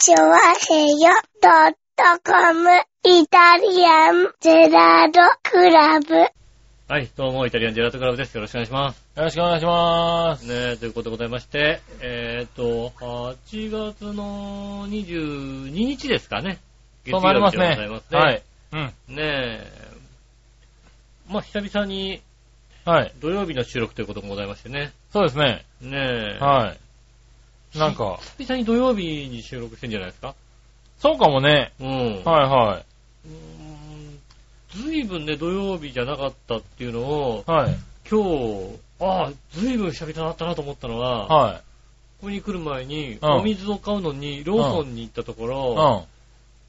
チョワヘヨドットコムイタリアンゼラードクラブ。はい、どうも、イタリアンジェラートクラブです。よろしくお願いします。よろしくお願いします。ねえ、ということでございまして、えっ、と、8月の22日ですかね。そうなりますね月曜日でございます。ね。はい。うん。ねえ、まあ、久々にはい。土曜日の収録ということもございましてね。そうですね。ねえ。はい。なんか、久々に土曜日に収録してんじゃないですか？そうかもね。うん。はいはうーんずいぶんね、土曜日じゃなかったっていうのを、い。はい。今日、ああ、ずいぶん久々だったなと思ったのは、はい。ここに来る前に、うんお水を買うのに、ローソンに行ったところ、うん。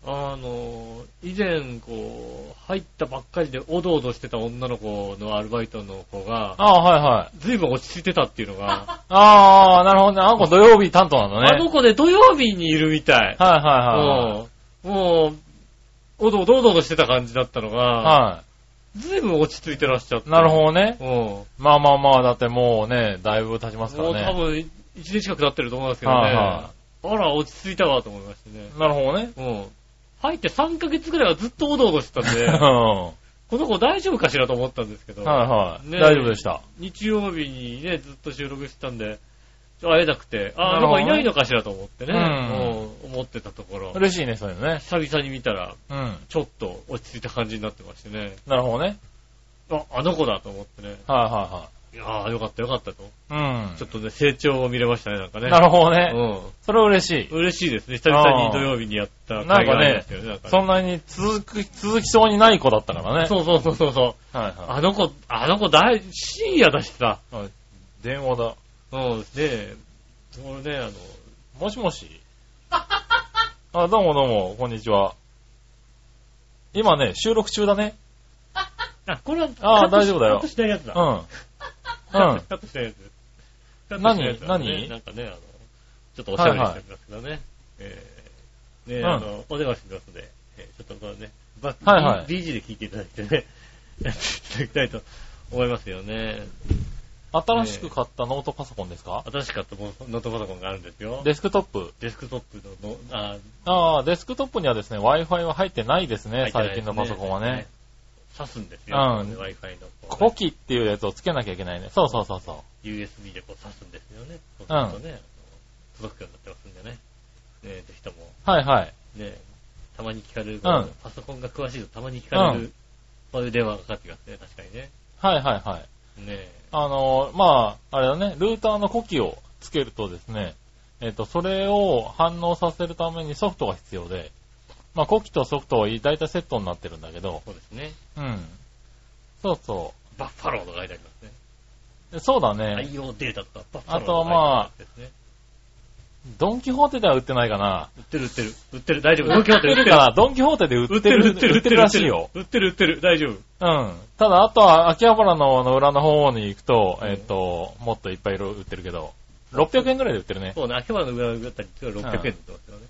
あの、以前、こう、入ったばっかりでおどおどしてた女の子のアルバイトの子が、ああ、はいはい。ずいぶん落ち着いてたっていうのが、ああ、なるほどね。あの子土曜日担当なんだね。あの子ね、土曜日にいるみたい。はいはいはうんもう、おどおどおどおどしてた感じだったのい。が、はずいぶん落ち着いてらっしゃって。い。なるほどね。ど。まあまあまあ、だってもうね、だいぶ経ちますかもう多らね。分、1年近く経ってると思いますけどね。はいはあら、落ち着いたわと思いましてね。なるほどね。うん。入って3ヶ月ぐらいはずっとおどおどしてたんで、うん。この子大丈夫かしらと思ったんですけど、はいはい。ね大丈夫でした。日曜日にね、ずっと収録してたんで、会えなくて、あ、あのなるほどね子いないのかしらと思ってね、うんうん思ってたところ、嬉しいね、そういうのね。久々に見たら、うん。ちょっと落ち着いた感じになってましてね、なるほどね。あ、あの子だと思ってね、はいはいやーよかったよかったと。いはい。ちょっとね、成長を見れましたね、なんかうん。ね。なるほどね。うん。それは嬉しい。嬉しいですね。久々に土曜日にやった回がありましたよね。なんかねそんなに続く、続きそうにない子だったからね。そうそうそうそうそう。はいはあの子、あの子大、深夜だしさ。い。はい電話だ。うん、で、俺ね、あの、もしもし？あ、どうもどうも、こんにちは。今ね、収録中だね。あ、これは、あーカットし大丈夫だよカットしないやつだ。うん。カットカットしないやつ。カットしないやつだね何なんかね、あの、ちょっとおしゃべりしてますけどね。えー、ね、うんあの、お電話してますので、えーちょっとこれね、バはいはい BG で聞いていただいてね、やっていただきたいと思いますよね。新しく買ったノートパソコンですか？新しかったノートパソコンがあるんですよ。デスクトップ。デスクトップのの、あ、ああ、デスクトップにはですね、Wi-Fi は入ってないですね、入ってない最近のパソコンはね。。刺すんですよ。うん Wi-Fi のこうコね。キっていうやつをつけなきゃいけないね。そうそうそうそ USB でこう刺すんですよね。そうするとね、届くようになってますんでね。ねぜひとも、う。はいはい。ね、たまに聞かれる、んパソコンが詳しいとたまに聞かれる、うんそういう電話がかかってきますね、確かにね。はいはいはい。ねあのーまあ、あれだね、ルーターのコキをつけるとですね、えっ、と、それを反応させるためにソフトが必要で、まあ、コキとソフトは大体セットになってるんだけど、そうですね。うん。そうそバッファローとか書いてありますね。そうだね。IO データとか、バッファローあとはまあとか書いてあるやつですね。ドンキホーテでは売ってないかな。売ってる売ってる。売ってる、大丈夫。ドンキホーテ売ってるか。なドンキホーテで売売ってる、売ってる、売ってるらしいよ。売ってる、売ってる、大丈夫。うん。ただ、あとは、秋葉原のの裏の方に行くと、えっ、と、もっといっぱい色々売ってるけど、600円ぐらいで売ってるね。そうね、秋葉原の裏だったり、600円で売ってますよね。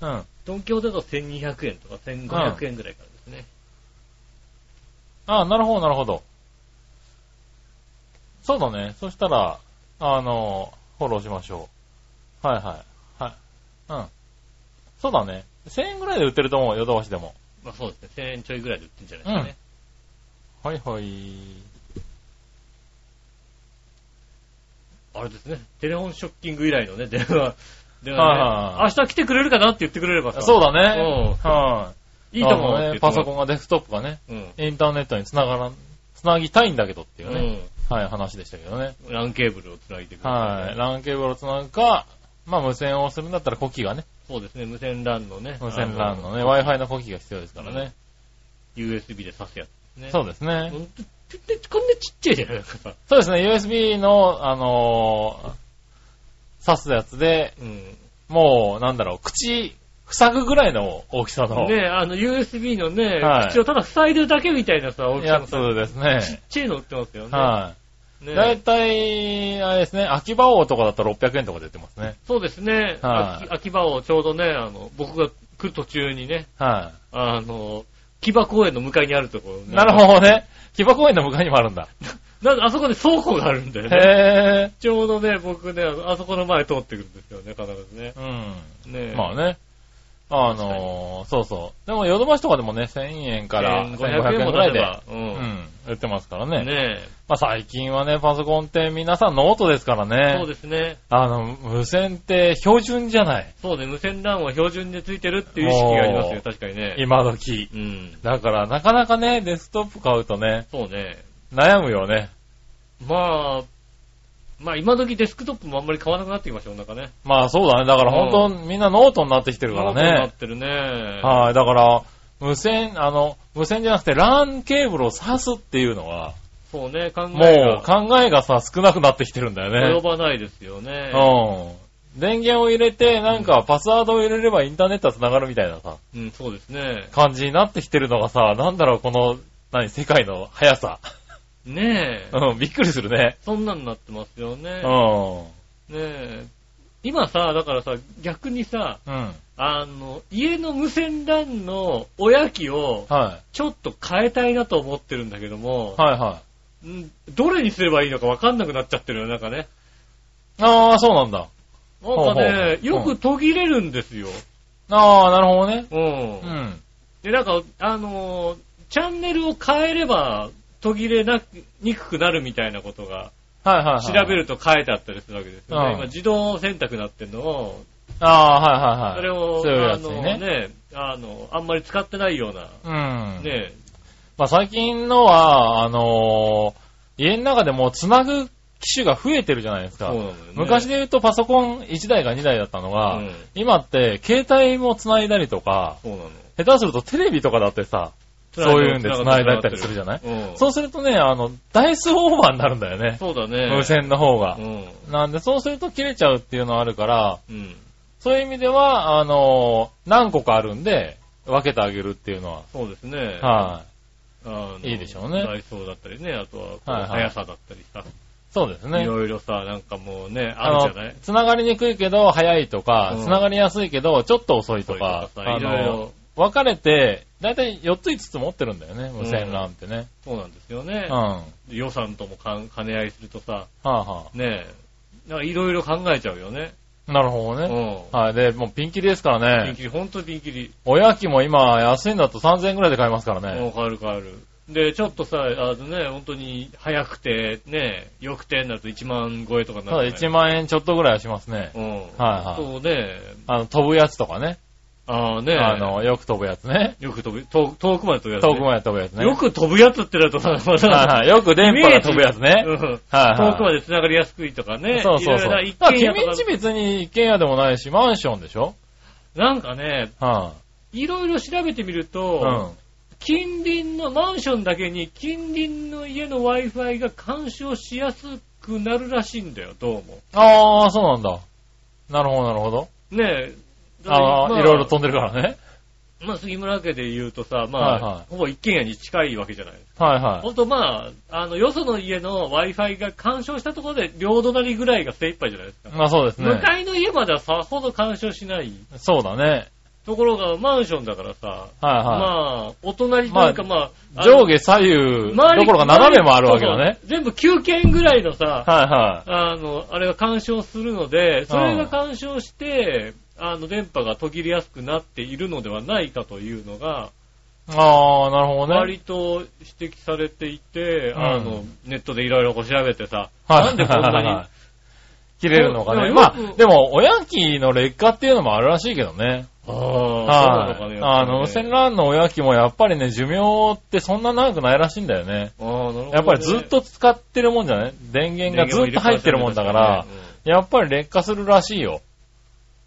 うん。ドンキホーテだと1200円とか1500円ぐらいからですね。ああ、なるほど、なるほど。そうだね。そしたら、あの、フォローしましょう。はいはい。はい。うん。そうだね。1000円ぐらいで売ってると思う、ヨドバシでも。まあそうですね、1000円ちょいぐらいで売ってるんじゃないですかね。はいはい。あれですね、テレフォンショッキング以来のね、電話、電はいはい。明日来てくれるかなって言ってくれればさ。そうだね。うんはい。いいと思うあのね。パソコンがデスクトップがね。インターネットにつながらん、つなぎたいんだけどっていうね、うん。はい、話でしたけどね。ランケーブルをつないでくれる。はい。ランケーブルをつなぐか、まあ無線をするんだったらコキがね、そうですね、無線 LAN のね。無線 LAN のね、あ Wi-Fi のコキが必要ですからね。USB で挿すやつね。そうですね。うんでこんなちっちゃいじゃないですか。そうですね、USB の、あのー、刺すやつで、うん。もう、なんだろう、口、塞ぐぐらいの大きさの、ねあの USB のね、はい口をただ塞いでるだけみたいなさ、大きさやつのさ、ですね。ちっちゃいの売ってますよね。はい。ねだいたい、あれですね、秋葉王とかだと600円とかで売ってますね。そうですね。はい秋秋葉をちょうどね、あの、僕が来る途中にね、はあの、木場公園の向かいにあるところ、い。なるほどね。木場公園の向かいにもあるんだ。なんであそこに倉庫があるんだよね。へ ちょうどね、僕ね、あそこの前通ってくるんですよね、必ずね。うん。まあね。あのー、そうそう。でも、ヨドバシとかでもね、1000円から1500 1500円ぐらいで。う。うんん、売ってますからね。ねまあ最近はね、パソコンって皆さんノートですからね。そうですね。あの、無線って標準じゃない。そうね、無線 LAN は標準でついてるっていう意識がありますよ、確かにね。今時。うん。だから、なかなかね、デスクトップ買うとね、そうね。悩むよね。まあ、まあ今時デスクトップもあんまり買わなくなってきましたよ、なんかね。まあそうだね。だから本当、みんなノートになってきてるからノートになっね。てるね。はい。だから、無線、あの、無線じゃなくて LAN ケーブルを挿すっていうのは、そうね、考えもがう考えがさ、少なくなってきてるんだよ及ね。ばないですよね。うん。電源を入れて、なんかパスワードを入れればインターネットは繋がるみたいなさ、うん、そうですね。感じになってきてるのがさ、なんだろう、この、何、世界の速さ。ねえ。うん、びっくりするね。そんなんなってますよね。うん。ねえ。今さ、だからさ、逆にさ、うん。あの、家の無線 LAN の親機をはちょっと変えたいなと思ってるんだけどもい。、はいはい。んどれにすればいいのかわかんなくなっちゃってるよ、なんかね。ああ、そうなんだ。なんかほうほね、うよく途切れるんですよ。ああ、なるほどね。うん。うん。で、なんか、あのーチャンネルを変えれば途切れなく、にくくなるみたいなことが、はいはいはい。調べると書いてあったりするわけですよね。うん今、自動選択になってるのを、ああ、はいはいはい。それを、そういうあのやつにね。ね、あの、あんまり使ってないような、うん。ね、まあ最近のは、あのー家の中でもつなぐ機種が増えてるじゃないですか。そうね。昔で言うとパソコン1台か2台だったのが、うん今って携帯も繋いだりとか、そうなの。下手するとテレビとかだってさ、そういうんで繋いだったりするじゃない？うん。そうするとね、あの、ダイスオーバーになるんだよね。そうだね。無線の方がう。ん。なんで、そうすると切れちゃうっていうのはあるから、うん。そういう意味では、あのー何個かあるんで、分けてあげるっていうのは、そうですね。はあのいいいでしょうねダイソーだったりね、あとは速さだったりさ、い。そうですね。いろいろさ、なんかもうね、あるじゃない、繋がりにくいけど早いとか、うん繋がりやすいけどちょっと遅いとか、いろいろ分かれて、だいたい4つ5つ持ってるんだよね、無線 LAN ってね。そうなんですよねうん。。は予算ともかん兼ね合いするとさ、あ、はねえ、なんかいろいろ考えちゃうよね。あ、なるほどうね。ん。はい。で、もうピンキリですからね。ピンキリ、ほんとピンキリ。親機も今安いんだと3000円くらいで買えますからね。もう変わる変わる。で、ちょっとさ、あのね、本当に早くて、ね、良くてになると1万超えとかになただるじゃ1万円ちょっとぐらいはしますね。うん。はいはいそうね、あの、飛ぶやつとかね。ああね、あの、よく飛ぶやつね。よく飛ぶ、遠遠くまで飛ぶやつ、ね。遠くまで飛ぶやつね。よく飛ぶやつってなるとさ、また、はいはい。よく電波が飛ぶやつね。うん。はいはい。遠くまで繋がりやすくいとかね。そうそうそう。一軒家とか君んち別に一軒家でもないし、マンションでしょ？なんかね、はいろいろ調べてみるい。と、うん。近隣のマンションだけに近隣の家の Wi-Fi が干渉しやすくなるらしいんだよ、どうも。ああ、そうなんだ。なるほど、なるほど。ねえ。ああ、まいろいろ飛んでるからね。まあ、杉村家で言うとさ、まあ、はいはいほぼ一軒家に近いわけじゃない。はいはほんとまあ、あの、よその家の Wi-Fi が干渉したところで両隣ぐらいが精一杯じゃないですか。い。まあそうです向ね。かいの家まではさほど干渉しない。そうだね。ところが、マンションだからさ、はいはまあ、お隣というか、まあ、上下左右、ど周りころか斜めもあるわけだね。全部9軒ぐらいのさ、はいはあの、あれが干渉するので、それが干渉して、あの、電波が途切れやすくなっているのではないかというのが、い。ああ、なるほどね。割と指摘されていて、うんあの、ネットでいろいろこう調べてさ、はいなんでこんなに、切れるのかね。まあでも、親機の劣化っていうのもあるらしいけどね。ああ、そうなのはいかね。あの、無線 LAN の親機もやっぱりね、寿命ってそんな長くないらしいんだよね。ああ、なるほどね。やっぱりずっと使ってるもんじゃない？電源がずっと入ってるもんだから、やっぱり劣化するらしいよ。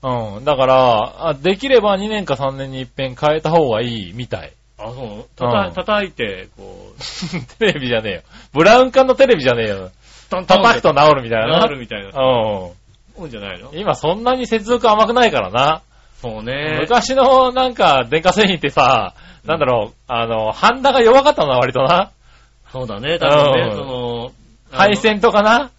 うん。だから、あできれば2年か3年に一遍変えた方がいいみたい。あ、そううんたた叩いて、こう、テレビじゃねえよ。ブラウン管のテレビじゃねえよ。叩くと治るみたいな。なるみたいな。うそうじゃないの？ん。今そんなに接続甘くないからな。そうね。昔のなんか電化製品ってさ、なんだろう、あの、ハンダが弱かったな、割とな。そうだね、多分ね、うんその配線とかな。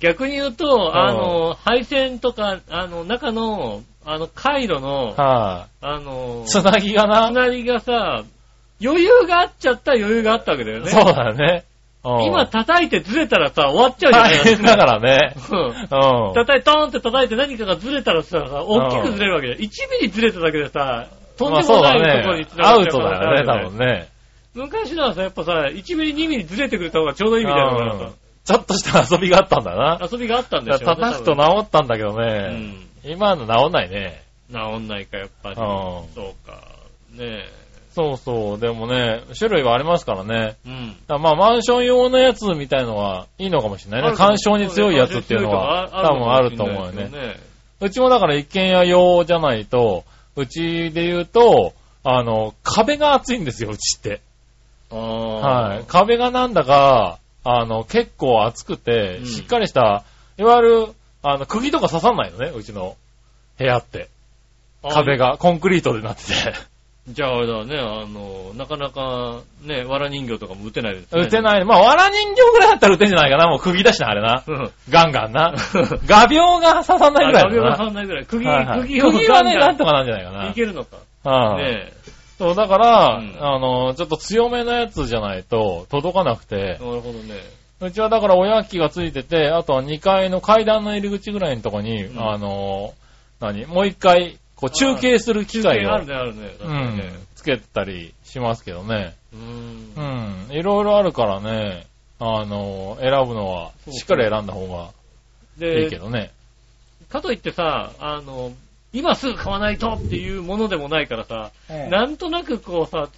逆に言うと、あの、配線とか、あの、中の、あの、回路の、はあのい、、つなぎがな。つなぎがさ、余裕があっちゃったら余裕があったわけだよね。そうだよね。うん今叩いてずれたらさ、終わっちゃうじゃない大変だからね。うんうん。叩い、トーンって叩いて何かがずれたらさ、大きくずれるわけじゃん。1ミリずれただけでさ、とんでもないところに繋アウトがっちゃう可能性だよね、多あるよ分ね。昔のはさ、やっぱさ、1ミリ、2ミリずれてくれた方がちょうどいいみたいなのがうんちょっとした遊びがあったんだな。さ、遊びがあったんでだしょ叩くと治ったんだけどうね。ん。今の治んないね。治んないか、やっぱり。うんそうか。ねそうそう。でもね、種類はありますからね。え。うん。だまあ、マンション用のやつみたいのはいいのかもしれないね。干渉に強いやつっていうのは多分あると思うよね。ね。うちもだから一軒家用じゃないと、うちで言うと、あの、壁が厚いんですよ、うちって。ああ。はい。壁がなんだか、あの、結構厚くてう、んしっかりした、いわゆる、あの、釘とか刺さんないのね、うちの部屋って。壁が。がコンクリートでなってて。じゃああれだね、あの、なかなか、ね、藁人形とかも打てないですね。い。打てない。まあ、藁人形ぐらいだったら打てんじゃないかな。もう釘だしな、あれな。うん。ガンガンな。画鋲が刺さんないぐらいだ画鋲がな。刺さんないぐらい。釘、はいはい釘を釘はね、なんとかなんじゃないかな。いけるのか。はいねそう、だから、うんあの、ちょっと強めのやつじゃないと届かなくてえ。、なるほどね。うちはだからおやきがついてて、あとは2階の階段の入り口ぐらいのとこに、うんあの、何？もう一回、こう中継する機械をあ、るね、あるね。確うかにねん、つけてたりしますけどね。う。うんん、いろいろあるからね、あの、選ぶのは、そうしっかり選んだ方がいいけで、どね。かといってさ、あの、今すぐ買わないとっていうものでもないからさ、なんとなくこうさ、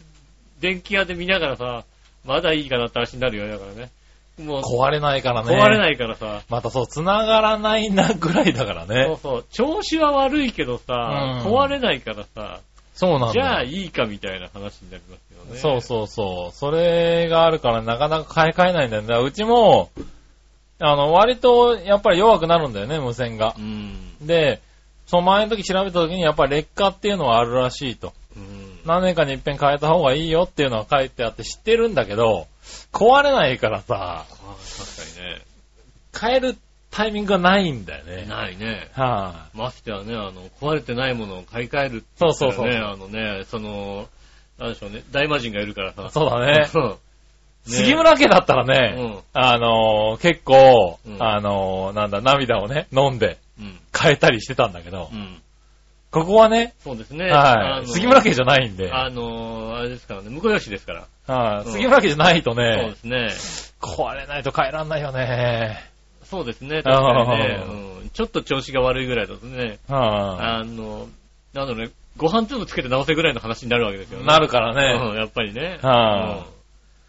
電気屋で見ながらさ、まだいいかなって話になるよね、だからね。もう、壊れないからね。壊れないからさ、またそう、繋がらないなぐらいだからそうね。そう、調子は悪いけどさ、うん壊れないからさ、そうなんだ。じゃあいいかみたいな話になりますよね。そうそうそう。それがあるからなかなか買い替えないんだよね。だからうちも、あの、割とやっぱり弱くなるんだよね、無線が。うん。で、その前の時調べた時にやっぱり劣化っていうのはあるらしいと。うん。何年かに一遍変えた方がいいよっていうのは書いてあって知ってるんだけど、壊れないからさ、あ確かにね。変えるタイミングがないんだよね。ないね。はましてはね、あの、壊れてないものを買い替えるってそうそうそうね、あのね、その、なんでしょうね、大魔神がいるからさい。。そうだね。うん杉村家だったらね、うんあのー結構、うんあのーなんだ、涙をね、飲んでうん。変えたりしてたんだけど、うん。ここはね、そうですね。あのはい。杉村家じゃないんで、あの、あれですからね、向こう吉ですから。はいうん杉村家じゃないとそうねで、すね。壊れないと変えらんないよね。そうですね、確かにね。うん。ちょっと調子が悪いぐらいだとね、はあの、なんだろうね、ご飯粒つけて直せぐらいの話になるわけですよね。い。なるからうん、ね。やっぱりね。はいうん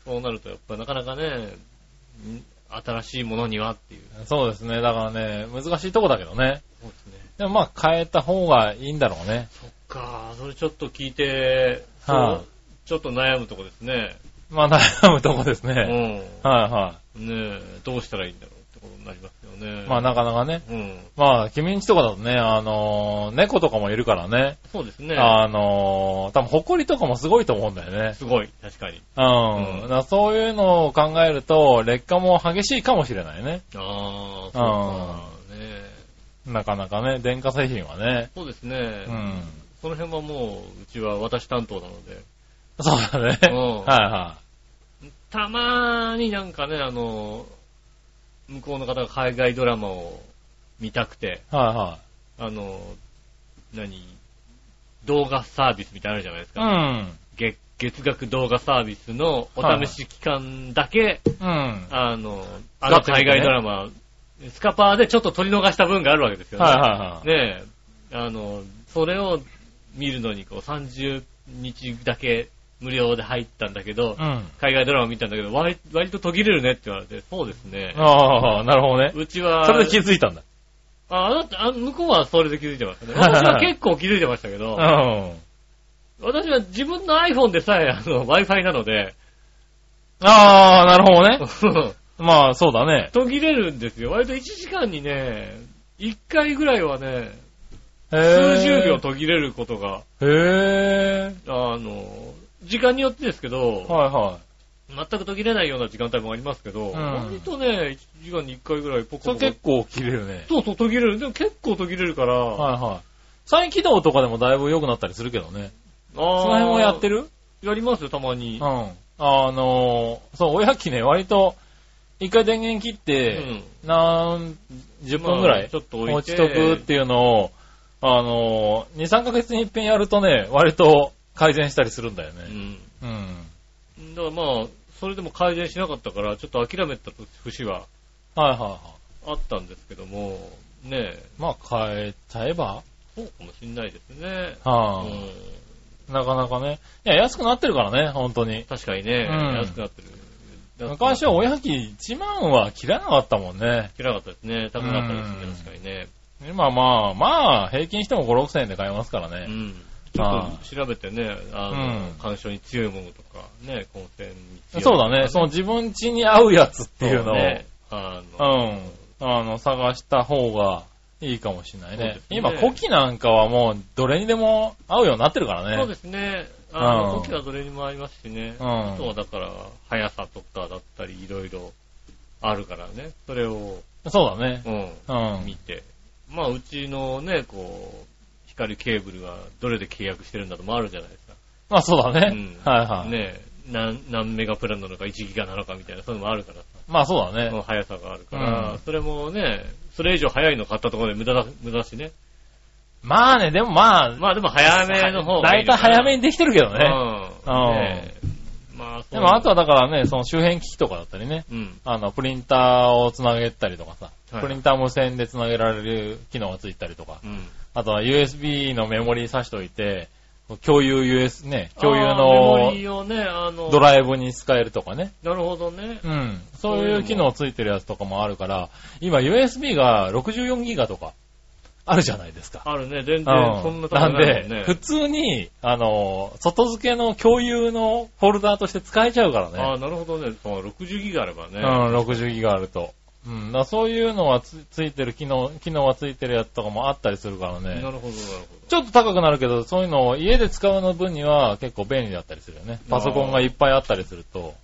そうなると、やっぱなかなかね、ん新しいものにはっていう。そうですね。だからね、難しいとこだけどね。そうですね。でもまあ変えた方がいいんだろうね。そっか、それちょっと聞いて、はいちょっと悩むとこですね。まあ悩むとこですうね。ん。はいはねえ、どうしたらいいんだろうになりますよね。い。まあなかなかね。うん。まあ、君んちとかだとね、あのー猫とかもいるからね。そうですね。あのー多分埃とかもすごいと思うんだよね。すごい、確かに。うん。うんそういうのを考えると、劣化も激しいかもしれないね。ああ、そうか。ねえなかなかね、電化製品はね。そうですね。うん。その辺はもう、うちは私担当なので。そうだね。うんはいはたまーになんかね、あの、向こうの方が海外ドラマを見たくて、い。はいはあの、何、動画サービスみたいなのあるじゃないですい。か。月月額動画サービスのお試し期間だけ、うん。うん。あの、あの海外ドラマ、スカパーでちょっと取り逃した分があるわけですよね。はいはいはい。ねえ、あの、それを見るのにこう30日だけ無料で入ったんだけど、うん。海外ドラマ見たんだけど、割割と途切れるねって言われて、そうですね。ああ、なるほどね。うちは、それで気づいたんだ。あ、あなた、あ向こうはそれで気づいてましたね。私は結構気づいてましたけどう、ん。私は自分の iPhone でさえ、あの、Wi-Fi なので、ああ、なるほどね。まあ、そうだね。途切れるんですよ。割と1時間にね、1回ぐらいはね、数十秒途切れることが、へえ。あの、時間によってですけど、はいは全く途切れないような時間帯もありますけど、ん割とね、1時間に1回ぐらいポい。そコポコ。れ結構切れるね。そうそう、途切れる。でも結構途切れるから、はいはい。再起動とかでもだいぶ良くなったりするけどね。あーその辺もやってる？やりますよ、たまにうん。。あのーそう、おやきね、割と一回電源切っうて、ん。何、10分ぐらいまあちょっと置いて落ちとくっていうのを、あの、2、3ヶ月に一遍やるとね、割と改善したりするんだよね。うん。うん。だからまあ、それでも改善しなかったから、ちょっと諦めた節ははいはいはい。あったんですけども、ねえ、まあ変えちゃえば？そうかもしんないですね。はあ、うん。なかなかね。いや、安くなってるからね、本当に。確かにね、うん安くなってる。昔はおやき1万は切らなかったもんね。切らなかったですね。高かったですね、うん確かにね。今まあ、まあ、平均しても5、6千円で買えますからね。うん。ちょっと調べてね、あの、うん干渉に強いものとか、ね、混戦に強いそうだね。その自分家に合うやつっていうのを、ね、あうの、ん。あの、探した方がいいかもしれないね今、古希なんかはもう、どれにでも合うようになってるからね。そうですね。あの、うん時はどれにもありますしね。うんあとはだから、速さとかだったり、いろいろあるからね。それを、そうだね。うん、うん。見て。まあ、うちのね、こう、光ケーブルはどれで契約してるんだともあるじゃないですか。まあそうだね。うんはいはい。ね何、何メガプランなのか1ギガなのかみたいな、そういうのもあるからさ。まあそうだそのね。速さがあるから、うんそれもね、それ以上速いの買ったところで無駄だ、無駄だしね。まあね、でもまあ、まあでも早めの方がだいたい早めににできてるけどね。うん。ねまあ、そうでもあとはだからね、その周辺機器とかだったりね、うん。あの、プリンターをつなげたりとかさ、はいプリンター無線でつなげられる機能がついたりとか、うん。あとは USB のメモリー挿しておいて、共有 US ね、共有のね、ドライブに使えるとかね。なるほどね。うん。そういう機能ついてるやつとかもあるから、今 USB が64ギガとかあるじゃないですか。あるね、全うん然そんな高なんくないもんね、。で普通に、あの、外付けの共有のフォルダーとして使えちゃうからね。ああ、なるほどね。そう60ギガあればね。うん、60ギガあると。うん、だそういうのはつついてる機能、機能がついてるやつとかもあったりするからね。なるほど、なるほちょっと高くなるけど、そういうのを家で使うの分には結構便利だったりするよね。パソコンがいっぱいあったりすると、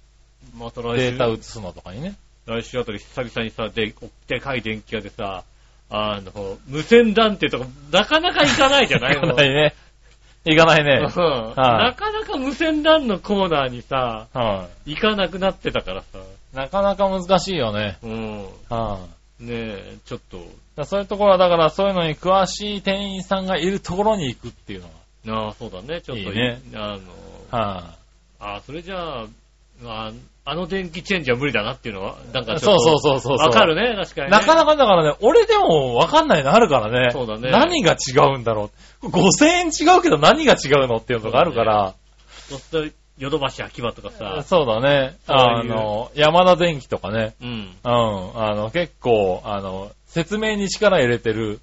ど。また来週、データ移すのとかにね。来週あたり久々にさ、で、でかい電気屋でさ、あの、無線ってとか、なかなか行かないじゃない？行かないね。行かないね。うんなかなか無線 LAN のコーナーにさ、はい、行かなくなってたからさ、なかなか難しいよね。うん。はい、ねえ、ちょっと、そういうところは、だからそういうのに詳しい店員さんがいるところに行くっていうのああ、そうだね、ちょっといいねあの、が。はああ、それじゃあ、まあ、あの電気チェンジは無理だなっていうのは、なんい、かちょっと、そうそうそうそう。わかるね、確かに、ね。なかなかだからね、俺でもわかんないのあるからね。そうだね何が違うんだろう。5000円違うけど何が違うのっていうのがあるから。そうすると、ヨドバシ秋葉とかさ、そうだね。あの、山田電機とかね。うん。うん。あの、結構、あの、説明に力入れてる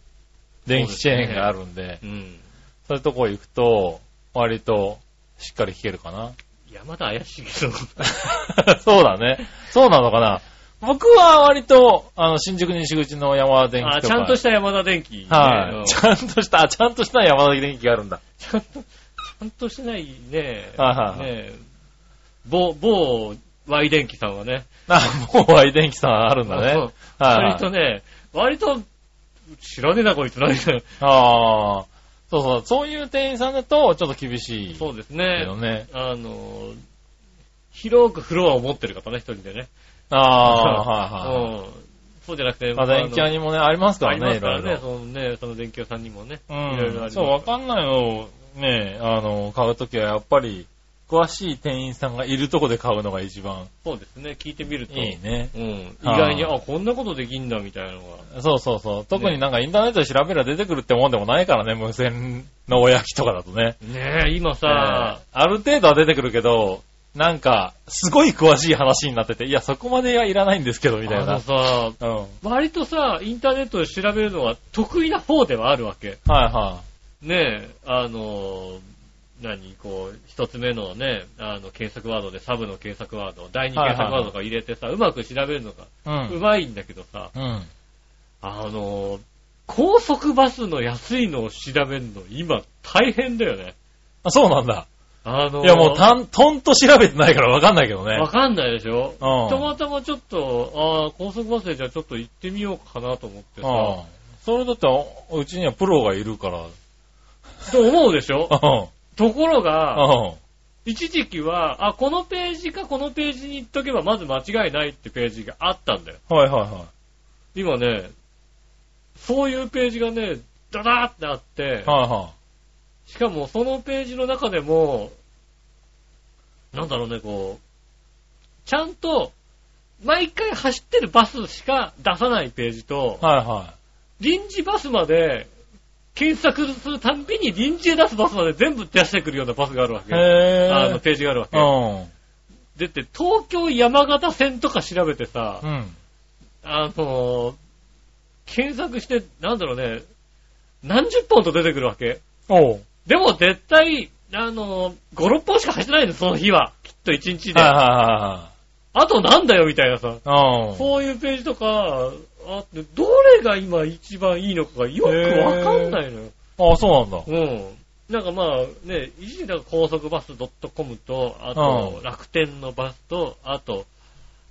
電気チェーンがあるんで、うん。そういうとこ行くと、割と、しっかり聞けるかな。山田怪しいけど。そうだね。そうなのかな。僕は割と、あの、新宿西口の山田電機あ、とか。ちゃんとした山田電機、はい。ちゃんとした、あちゃんとした山田電機があるんだ。ちゃんと、ちゃんとしてないね。はいはいはいね某、某、Y 電機さんはね。あ、もう、愛電機さんあるんだね。うんはいはい割とね、割と、知らねえな、こいつ何だよ。ああ。そうそう、そういう店員さんだと、ちょっと厳しい。そうですけねど。ね。あの、広くフロアを持ってる方ね、一人でね。ああ、はいはい。うん。そうじゃなくて、まあ、電気屋にもね、ありますかありまらね、いすからね、ろいろ。そのね、その電気屋さんにもね。ういろいろありそう、わかんないのをね、あの、買うときはやっぱり、詳しい店員さんがいるとこで買うのが一番そうですね、聞いてみると。いいね。うん。意はい外に、あ、こんなことできんだ、みたいなのが。そうそうそう。特になんかインターネットで調べれば出てくるってもんでもないからね、無線のおやきとかだとね。ねえ、今さ、ある程度は出てくるけど、なんか、すごい詳しい話になってて、いや、そこまではいらないんですけど、みたいなあの。さ、うん。はい割とさ、インターネットで調べるのは得意な方ではあるわけ。はねえ、あの、何、こう、一つ目のね、あの、検索ワードでサブの検索ワード、第二検索ワードとか入れてさ、うまく調べるのがい。う。うんまいんだけどさ、うん。あの、高速バスの安いのを調べるの、今大変だよね。あ、そうなんだ。あの、いや、もう、たん、とんと調べてないからわかんないけどね。わかんないでしょ？うんたまたまちょっと、ああ、高速バスでじゃあちょっと行ってみようかなと思ってさ、うん。それだって、うちにはプロがいるから。と思うでしょ？うん。ところが、うん。一時期は、あ、このページかこのページに行っとけばまず間違いないってページがあったんだよ。はいはいは今ね、そういうページがね、ダダーってあってい。、はいはしかもそのページの中でも、なんだろうね、こう、ちゃんと、毎回走ってるバスしか出さないページとい。、はいは臨時バスまで、検索するたんびに臨時で出すバスまで全部出してくるようなバスがあるわい。け。へあのぇページがあるわけ。ー。でって、東京山形線とか調べてさう、ん。あのー検索して、なんだろうね、何十本と出てくるわけ。おう。でも絶対、あのー、5、6本しか走ってないんだよ、その日は。きっと1日で。はいはあとなんだよ、みたいなさ。うん。そういうページとか、あって、どれが今一番いいのかがよくわかんないのよ。あ、そうなんだ。うん。なんかまあね、一時だ高速バス .com と、あとうん楽天のバスと、あと、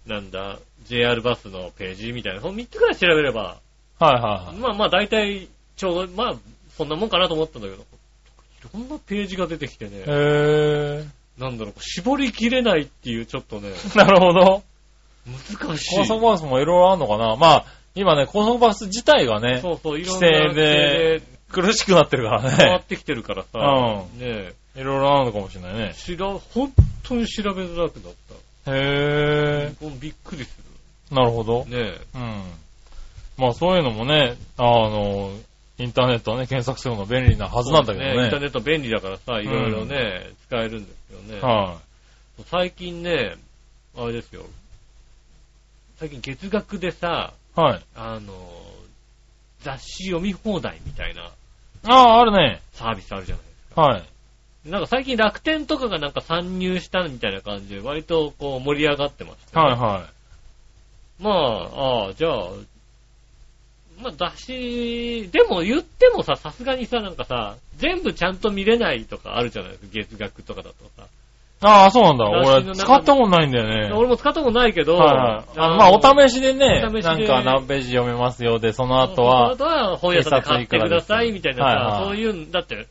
なんだ、JR バスのページみたいな、その3つくらい調べれば、はいはいはい。まあまあ大体、ちょうど、まあ、そんなもんかなと思ったんだけど、いろんなページが出てきてね、へぇなんだろう、絞りきれないっていうちょっとね、ー。なるほど。難しい。高速バスもいろいろあるのかなまあ、今ね、高速バス自体がね、そうそう、いろんな規制で苦しくなってるからね。変わってきてるからさ、うねいろいろあるのかもしれないね。知ら、本当に調べづらくなった。へもうびっくりすー。なるほど。る。ねうん。まあそういうのもね、あの、インターネットはね、検索するの便利なはずなんだけどね。インターネット便利だからさ、いろいろね、使えるんですよね。は最近ね、あれですよ。最近月額でさ、い。はい。あの、雑誌読み放題みたいなああ、あるね。サービスあるじゃないですか。はい。なんか最近楽天とかがなんか参入したみたいな感じで割とこう盛り上がってました、はいはまあ、ああ、じゃあ、まあ雑誌、でも言ってもさ、さすがにさ、なんかさ、全部ちゃんと見れないとかあるじゃないですか、月額とかだとさ。い。ああ、そうなんだ。俺、使ったことないんだよね。俺も使ったことないけど、はいはい。あのまあ、お試しでね、お試しでなんか何ページ読めますよで、その後あは、とは本屋さんで買ってくださいみたいなさ、はいはいそういうんだって、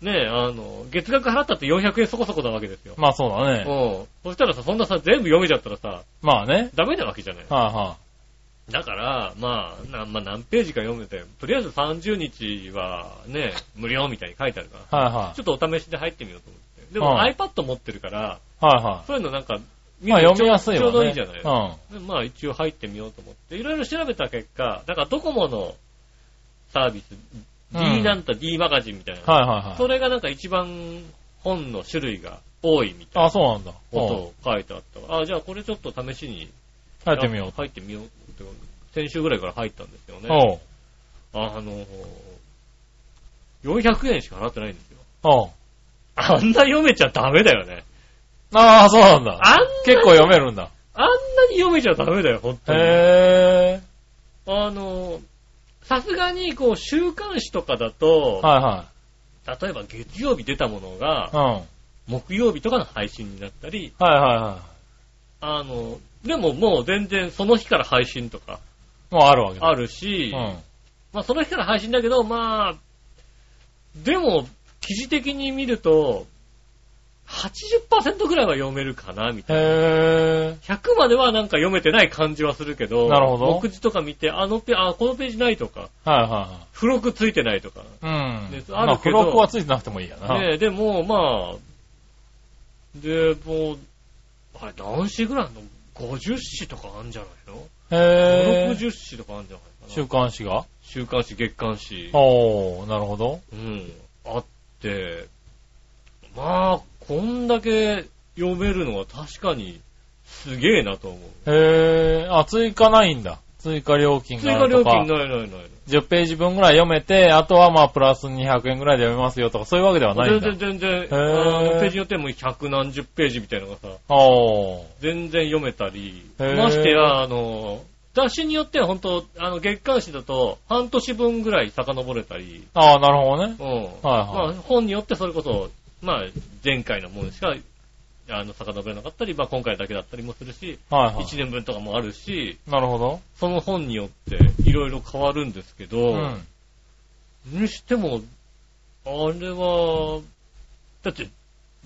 ねあの、月額払ったって400円そこそこなわけですよ。まあそうだね。うん。そしたらさ、そんなさ、全部読めちゃったらさ、まあね。ダメなわけじゃない。はいはだから、まあ、なまあ、何ページか読めて、とりあえず30日はね、無料みたいに書いてあるから、い。はいはちょっとお試しで入ってみようと思って。でも、はい iPad 持ってるから、い。はいはそういうのなんか、い。まあ読みやすいわね。ちょうどいいじゃない、うん。でまあ一応入ってみようと思って、いろいろ調べた結果、だからドコモのサービス、うん D なんと D マガジンみたいな、はいはいはい。それがなんか一番本の種類が多いみたいあ、なそうなんだ。ことうんを書いてあったわあ、じゃあこれちょっと試しに入ってみよう。入ってみようって先週ぐらいから入ったんですよね。あの、400円しか払ってないんですよ。あんな読めちゃダメだよね。ああ、そうなんだ。あんな結構読めるんだ。あんなに読めちゃダメだよ、本当に。へあの、さすがに、こう、週刊誌とかだとー。、は例えば月曜日出たものがい、はい。木曜日とかの配信になったり、うん。はいはいはあの、でももう全然その日から配信とかい。もうあるわけだ。あるし、うん。まあその日から配信だけど、まあ、でも、記事的に見ると、80%ぐらいは読めるかな、みたいな。へー。100まではなんか読めてない感じはするけど、なるほど目次とか見て、あのペ、あ、このページないとか、はいは付録ついてないとか。いはい。ねうん。まあ、あるけど付録はついてなくてもいいやな。ねえ、でも、まあ、で、もう、あれ、何紙ぐらいあんの ?50 紙とかあるんじゃないの？へー。?60 紙とかあるんじゃないかな。週刊誌が？週刊誌、月刊誌。おー、なるほど。うん。あって、まあ、こんだけ読めるのは確かにすげえなと思う。へー。あ、追加ないんだ。追加料金追加料があるとか。金ないないない。10ページ分ぐらい読めて、あとはまあプラス200円ぐらいで読めますよとか、そういうわけではないんだ全然。全然、ーあのページによっても百何十ページみたいなのがさ。全然読めたり、ましてや、あの、雑誌によっては本当、あの、月刊誌だと半年分ぐらい遡れたり、ああ、なるほどね。うん。はいはいまあ、本によってそれこそ、まあ、前回のものしか、あの、遡れなかったり、まあ、今回だけだったりもするし、はいは1年分とかもあるし、い。なるほど。その本によっていろいろ変わるんですけうど、ん。にしても、あれは、だって、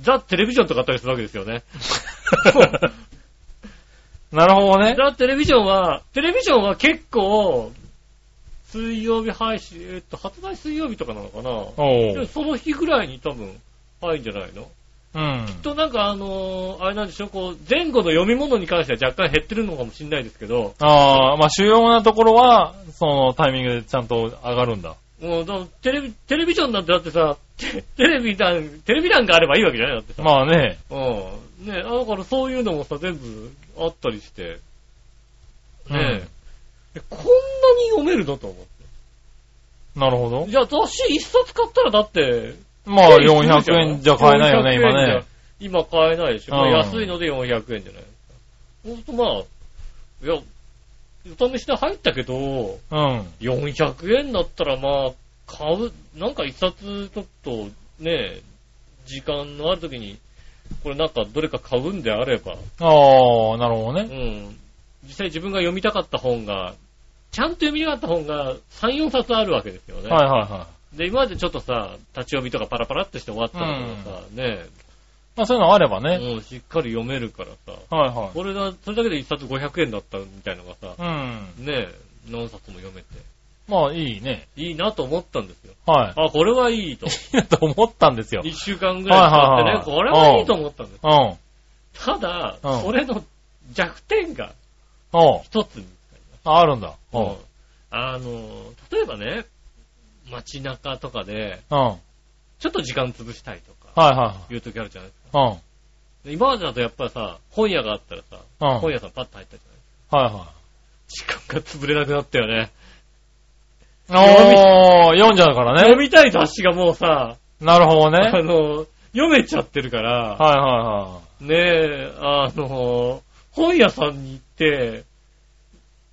ザ・テレビジョンとかあったりするわけですよね。なるほどね。ザ・テレビジョンは、テレビジョンは結構、水曜日配信、えっと、発売水曜日とかなのかなその日ぐらいに多分、入るんじゃないの？うん。となんかあのーあれなんでしょ、こう、前後の読み物に関しては若干減ってるのかもしれないですけど、ああ、まあ主要なところは、そのタイミングでちゃんと上がるんだ。もうだテレビ、テレビジョンなんてだってさ、テ テレビ欄、テレビ欄があればいいわけじゃない？だってさ。まあね。うん。ねあだからそういうのもさ、全部あったりして、ねえ、こんなに読めるの？と思って。なるほど。じゃあ雑誌一冊買ったらだって、まあ400円じゃ買えないよね、400今ね。今買えないでしょ。まあうん安いので400円じゃない？ほんとまあ、いや、お試しで入ったけど、うん。400円だったらまあ、買う、なんか一冊ちょっとね、時間のある時に、これなんかどれか買うんであれば、ああ、なるほどね。うん。実際自分が読みたかった本が、ちゃんと読みたかった本が3、4冊あるわけですよね。はいはいはで、今までちょっとさ、立ち読みとかパラパラっとして終わったのがさ、ね、まあそういうのあればね。もうしっかり読めるからさ、はいはい。これが、それだけで一冊500円だったみたいのがさ、うん。ね、何冊も読めて、まあいいね。いいなと思ったんですよ。はい。あ、これはいいと。いいと思ったんですよ。一週間ぐらい使ってね、はいはいはいこれはいいと思ったんです。うん。ただ、うんそれの弱点がおう一つ見つかります。ああるんだ。うんあの、例えばね、街中とかで、うん。はいちょっと時間潰したいとか、はいいう時あるじゃないですか。はい。で今までだとやっぱりさ、本屋があったらさ、うん。うん。本屋さんパッと入ったじゃないはいは時間が潰れなくなったよね。い。おー、読んじゃうからね。読みたい雑誌がもうさ、なるほどね。あの、読めちゃってるから、はいはねえ、あの、本屋さんに行って、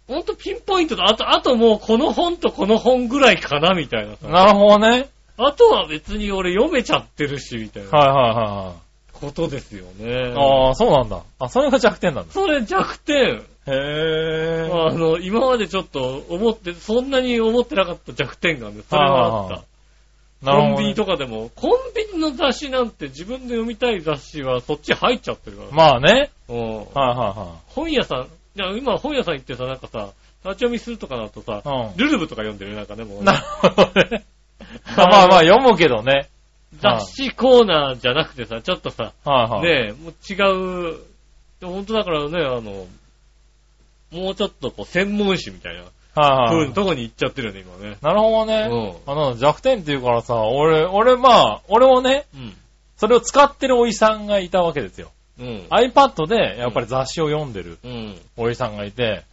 ほんとピンポイントだ。あと、あともうこの本とこの本ぐらいかなみたいないさ。はい。なるほどね。あとは別に俺読めちゃってるし、みたいなはいはいはことですよね。いはい。ああ、そうなんだ。あ、それが弱点なんだ。それ弱点。へえ。あの、今までちょっと思って、そんなに思ってなかった弱点がある。それはあった。コンビニとかでも、コンビニの雑誌なんて自分で読みたい雑誌はそっち入っちゃってるから。まあね。うんはいは本屋さん、いや今本屋さん行ってさ、なんかさ、立ち読みするとかだとさ、いはい。ルルブとか読んでるよなんかね、もうなるほどね。まあまあまあ読むけどね。雑誌コーナーじゃなくてさ、ちょっとさ、はいはい。ねえ、もう違う、本当だからね、あの、もうちょっとこう、専門誌みたいな、はいはい。いうとこに行っちゃってるよね、今ね。なるほどね。うんあの、弱点っていうからさ、俺、俺まあ、俺もね、うん。それを使ってるおじさんがいたわけですよ。うん。iPad でやっぱり雑誌を読んでるうん。おじさんがいて、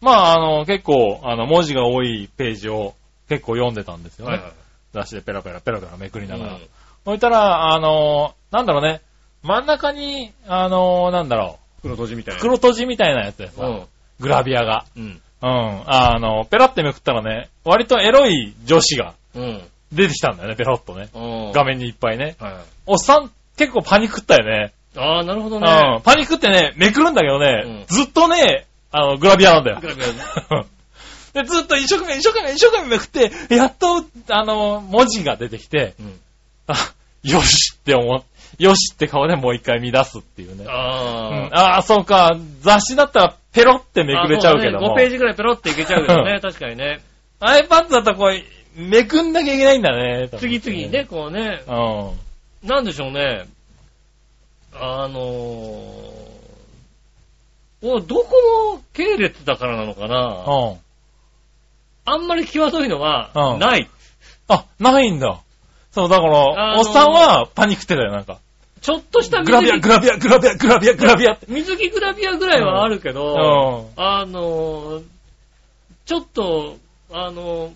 まあ、あの、結構、あの、文字が多いページを結構読んでたんですよね。はいはい。雑誌でペラペラペラペラめくりながら。うんそしたら、あの、なんだろうね、真ん中に、あの、なんだろ黒閉じみたう、いな。袋閉じみたいなやつでさ、うん。グラビアが。うん。うん。あの、ペラってめくったらね、割とエロい女子がうん。出てきたんだよね、ペロッとね。うん。画面にいっぱいね。はいはい。おっさん、結構パニックったよね。ああ、なるほどうね。ん。パニックってね、めくるんだけどね、うんずっとね、あの、グラビアなんだよグ。ラビア で、ずっと一生懸命、一生懸命、一生懸命めくって、やっと、あの、文字が出てきて、うん。あ、よしって思う、よしって顔でもう一回見出すっていうね。あうんあ。そうか、雑誌だったらペロってめくれちゃうけども。ね5ページぐらいペロっていけちゃうけどね、確かにね。iPad だったらこう、めくんなきゃいけないんだね。次々にね、。こうね、うん。なんでしょうね。あのー、おどこの系列だからなのかなうん。あんまり際どいのはうんない。あ、ないんだ。そう、だから、あのーおっさんはパニックってたよ、なんか。ちょっとしたグラビア、グラビア、グラビア、グラビア、グラビアって。水着グラビアぐらいはあるけうど、ん。あのー、ちょっと、あのー、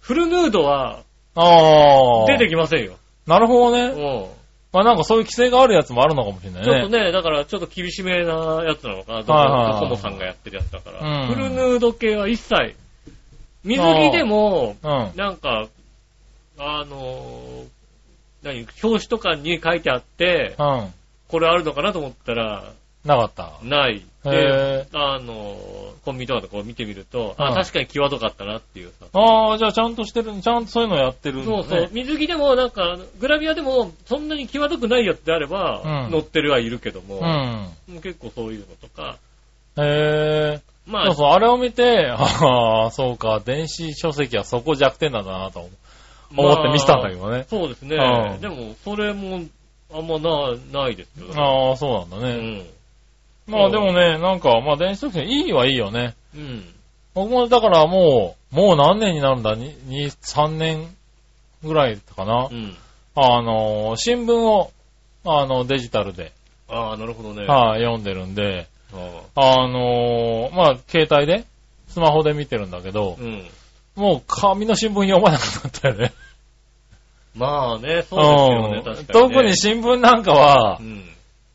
フルヌードはああ。出てきませんよ。なるほどね。うんまあなんかそういう規制があるやつもあるのかもしれないね。ちょっとね、だからちょっと厳しめなやつなのかな。ドはいはいはいコモさんがやってるやつだから。うんフルヌード系は一切、水着でも、うん。なんか、あのー、何、表紙とかに書いてあって、うん。これあるのかなと思ったら、なかった。ない。で、へあのー、コンビニとかでこう見てみると、うんあ、確かに際どかったなっていうさ。ああ、じゃあちゃんとしてる、ちゃんとそういうのやってるんだね。そうそう。水着でもなんか、グラビアでもそんなに際どくないやつであれば、うん乗ってるはいるけども、うん。もう結構そういうのとか、へえ。まあ、そうそう、あれを見て、ああ、そうか、電子書籍はそこ弱点なんだなと思思って見せたんだけどね。そうですね。うんでも、それも、あんまな、ないですよ。ああ、そうなんだね。うん。まあでもね、なんか、まあ電子書籍いいはいいよね。うん。僕もだからもう、もう何年になるんだ ?2、2 3年ぐらいかな。うん。あの、新聞を、あの、デジタルで、ああ、なるほどね。はい、読んでるんで、ああの、まあ、携帯で、スマホで見てるんだけどあ、うん。もう紙の新聞読まなくなったよね。まあね、そうですよね、うん確かに、ね。特に新聞なんかはう、ん。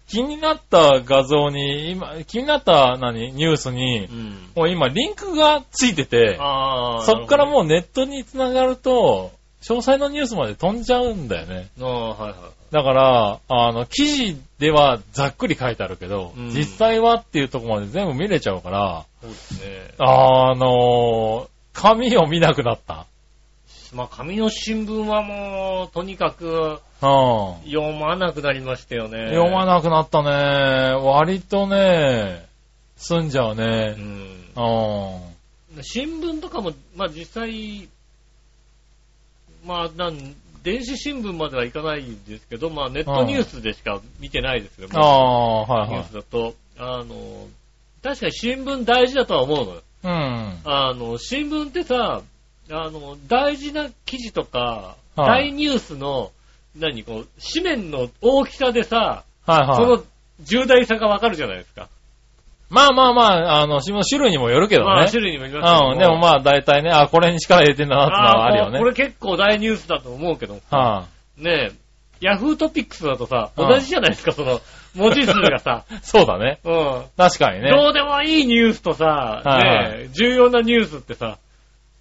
気になった画像に、今、気になった何、ニュースにう、ん。もう今リンクがついてて。そっからう。もうネットに繋がると、詳細のニュースまで飛んじゃうんだよね。ああ、はいはい。だから、あの、記事ではざっくり書いてあるけど、うん実際はっていうところまで全部見れちゃうから、そうですね。あの、紙を見なくなった。まあ、紙の新聞はもう、とにかく、うん。読まなくなりましたよね。読まなくなったね。割とね、済んじゃううね。ん。うん。新聞とかも、まあ実際、まあなん、電子新聞まではいかないんですけど、まあネットニュースでしか見てないですけど、ああ、はいニューはい。スだと、あの、確かに新聞大事だとは思うのよ。うん。あの、新聞ってさ、あの、大事な記事とか、はい大ニュースの、何、こう、紙面の大きさでさ、はいはい。その重大さがわかるじゃないですか。まあまあまあ、あの、種類にもよるけどね。まあ種類にもよりますけどうん。でもまあ大体ね、あ、これに力入れてんだなってのはあるよね。これ結構大ニュースだと思うけど、はねえ、ヤフートピックスだとさ、うん同じじゃないですか、その、文字数がさ。い。そうだね。うん。確かにね。どうでもいいニュースとさ、はいねえ、重要なニュースってさ、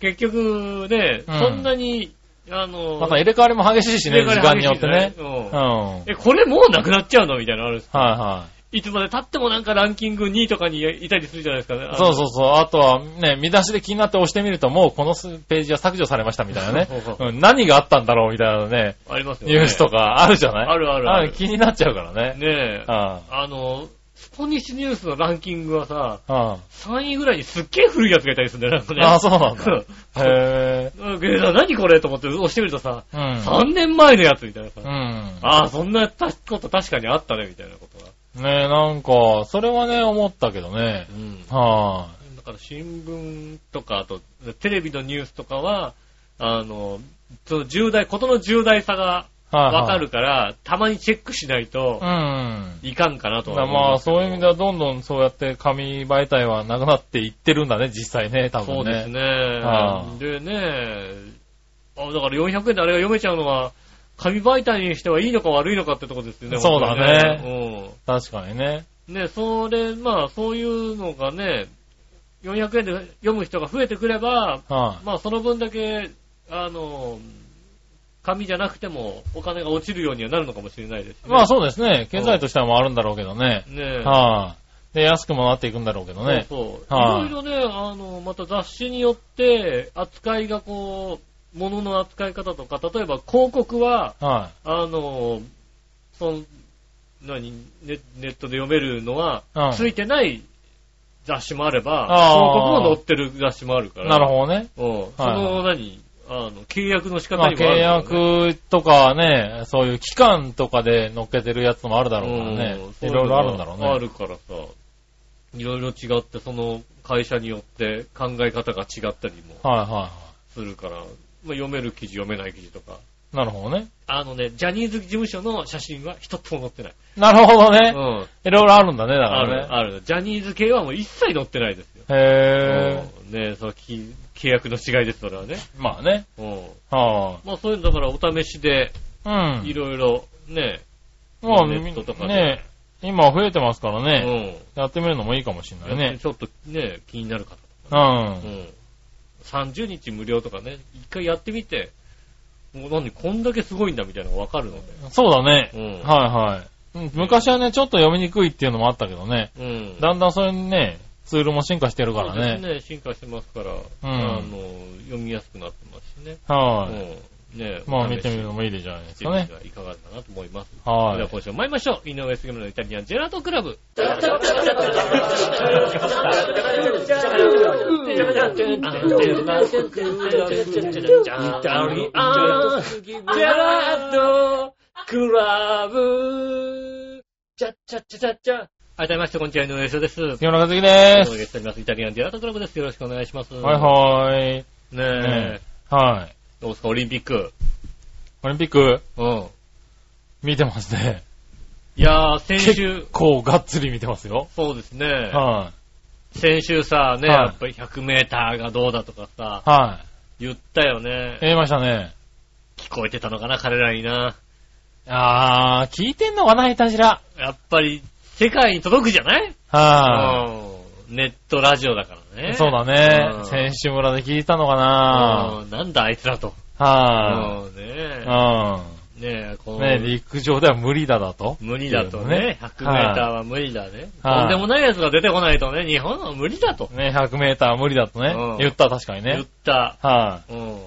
結局ね、うんそんなに、あの、また入れ替わりも激しいしね、時間によってね。う。うんん。はいえ、これもうなくなっちゃうのみたいなのあるんですはいつまで経ってもなんかランキング2位とかにいたりするじゃないですかね。い。そうそうそう。あとはね、見出しで気になって押してみると、もうこのページは削除されましたみたいなね そうそう。そううん何があったんだろうみたいなね、う。ありますよね。ニュースとかあるじゃない？あるあるある気になっちゃうからね。ねえ。ああの、ポニシュニュースのランキングはさ、3位ぐらいにすっげえ古いやつがいたりするんだよね、ああ、そうなんだ。へうんで何これと思って押してみるとさ、うん。3年前のやつみたいなさ。うん。ああ、そんなこと確かにあったね、みたいなことが。ねえ、なんか、それはね、思ったけどね。うん。はだから新聞とか、あと、テレビのニュースとかは、あの、その重大、ことの重大さが。わかるから、たまにチェックしないとうん。いかんかなとだからは思まあ、そういう意味でははどんどんそうやって紙媒体はなくなっていってるんだね、実際ね、多分ね。そうですね。はあでね、あ、だから400円であれが読めちゃうのは、紙媒体にしてはいいのか悪いのかってとこですよね。そうだね本確かにね。ね。それ、まあ、そういうのがね、400円で読む人が増えてくれば、はまあ、その分だけ、あの、紙じゃなくてもお金が落ちるようにはなるのかもしれないです。ね。まあそうですね。経済としてはもあるんだろうけどね。ねはい。で、安くもなっていくんだろうけどね。そうそう。はいいろいろね、あの、また雑誌によって、扱いがこう、物の扱い方とか、例えば広告は、はあの、その、何、ネネットで読めるのはうん、ついてない雑誌もあれば、広告も載ってる雑誌もあるかい。ら。なるほどね。ど。うん。その、何、あの、契約の仕方まあ契にもあるからね、約とかね、そういう期間とかで乗っけてるやつもあるだろうからうんね。いろいろあるんだろうね。あるからさ、いろいろ違って、その会社によって考え方が違ったりもはいはするから、まあ、読める記事、読めない記事とか。い。なるほどね。あのね、ジャニーズ事務所の写真は一つも載ってない。なるほどうね。ん。いろいろあるんだね、だかある、らね。ある。ジャニーズ系はもう一切載ってないですよ。へうんねそのき契約の違いです、それはね。ー。まあね。うん。はまあそういうのだからお試しで、あ。うん。いろいろね、まあ、ネットとかでね今増えてますからうね。ん。やってみるのもいいかもしれないね。ちょっとね、気になる方うん。うん。30日無料とかね、一回やってみて、もう何、こんだけすごいんだみたいなのがわかるので。そうだね。うんはいはい。うん昔はね、ちょっと読みにくいっていうのもあったけどね。うん。だんだんそれにね、ツールも進化してるからそうですね。ね、進化してますから、んあの、読みやすくなってますしね。はい。うんねまあ見てみるのもいいでじゃないですかね。いかがかなと思います。はいでは今週も参りましょう。井上杉村のイタリアンジェラートクラブ。改めまして、こんにちは、井上翔です。杉村和樹おです。届けしております。イタリアンジェラートクラブです。よろしくお願いします。はいはい。ねえね。はい。どうですか、オリンピック？オリンピック？うん。見てますね。いやー、先週結、構がっつり見てますよ。そうですね。は先週さ、ね、はいやっぱり100メーターがどうだとかさい。、はい。言ったよね。言いましたね。聞こえてたのかな、彼らにな。あー、聞いてんのかな、いたじら。やっぱり、世界に届くじゃない？はうん。ネットラジオだからい。ね。そうだうねん。選手村で聞いたのかな。うんなんだあいつらと。はうんねい。え。うねえ、このん。ね陸上では無理だだと。無理だとね。100メーターは無理だね。はいとんでもないやつが出てこないとね、日本は無理だと。ね、100メーターは無理だとねうん。言った、確かに言っね。た。はうん。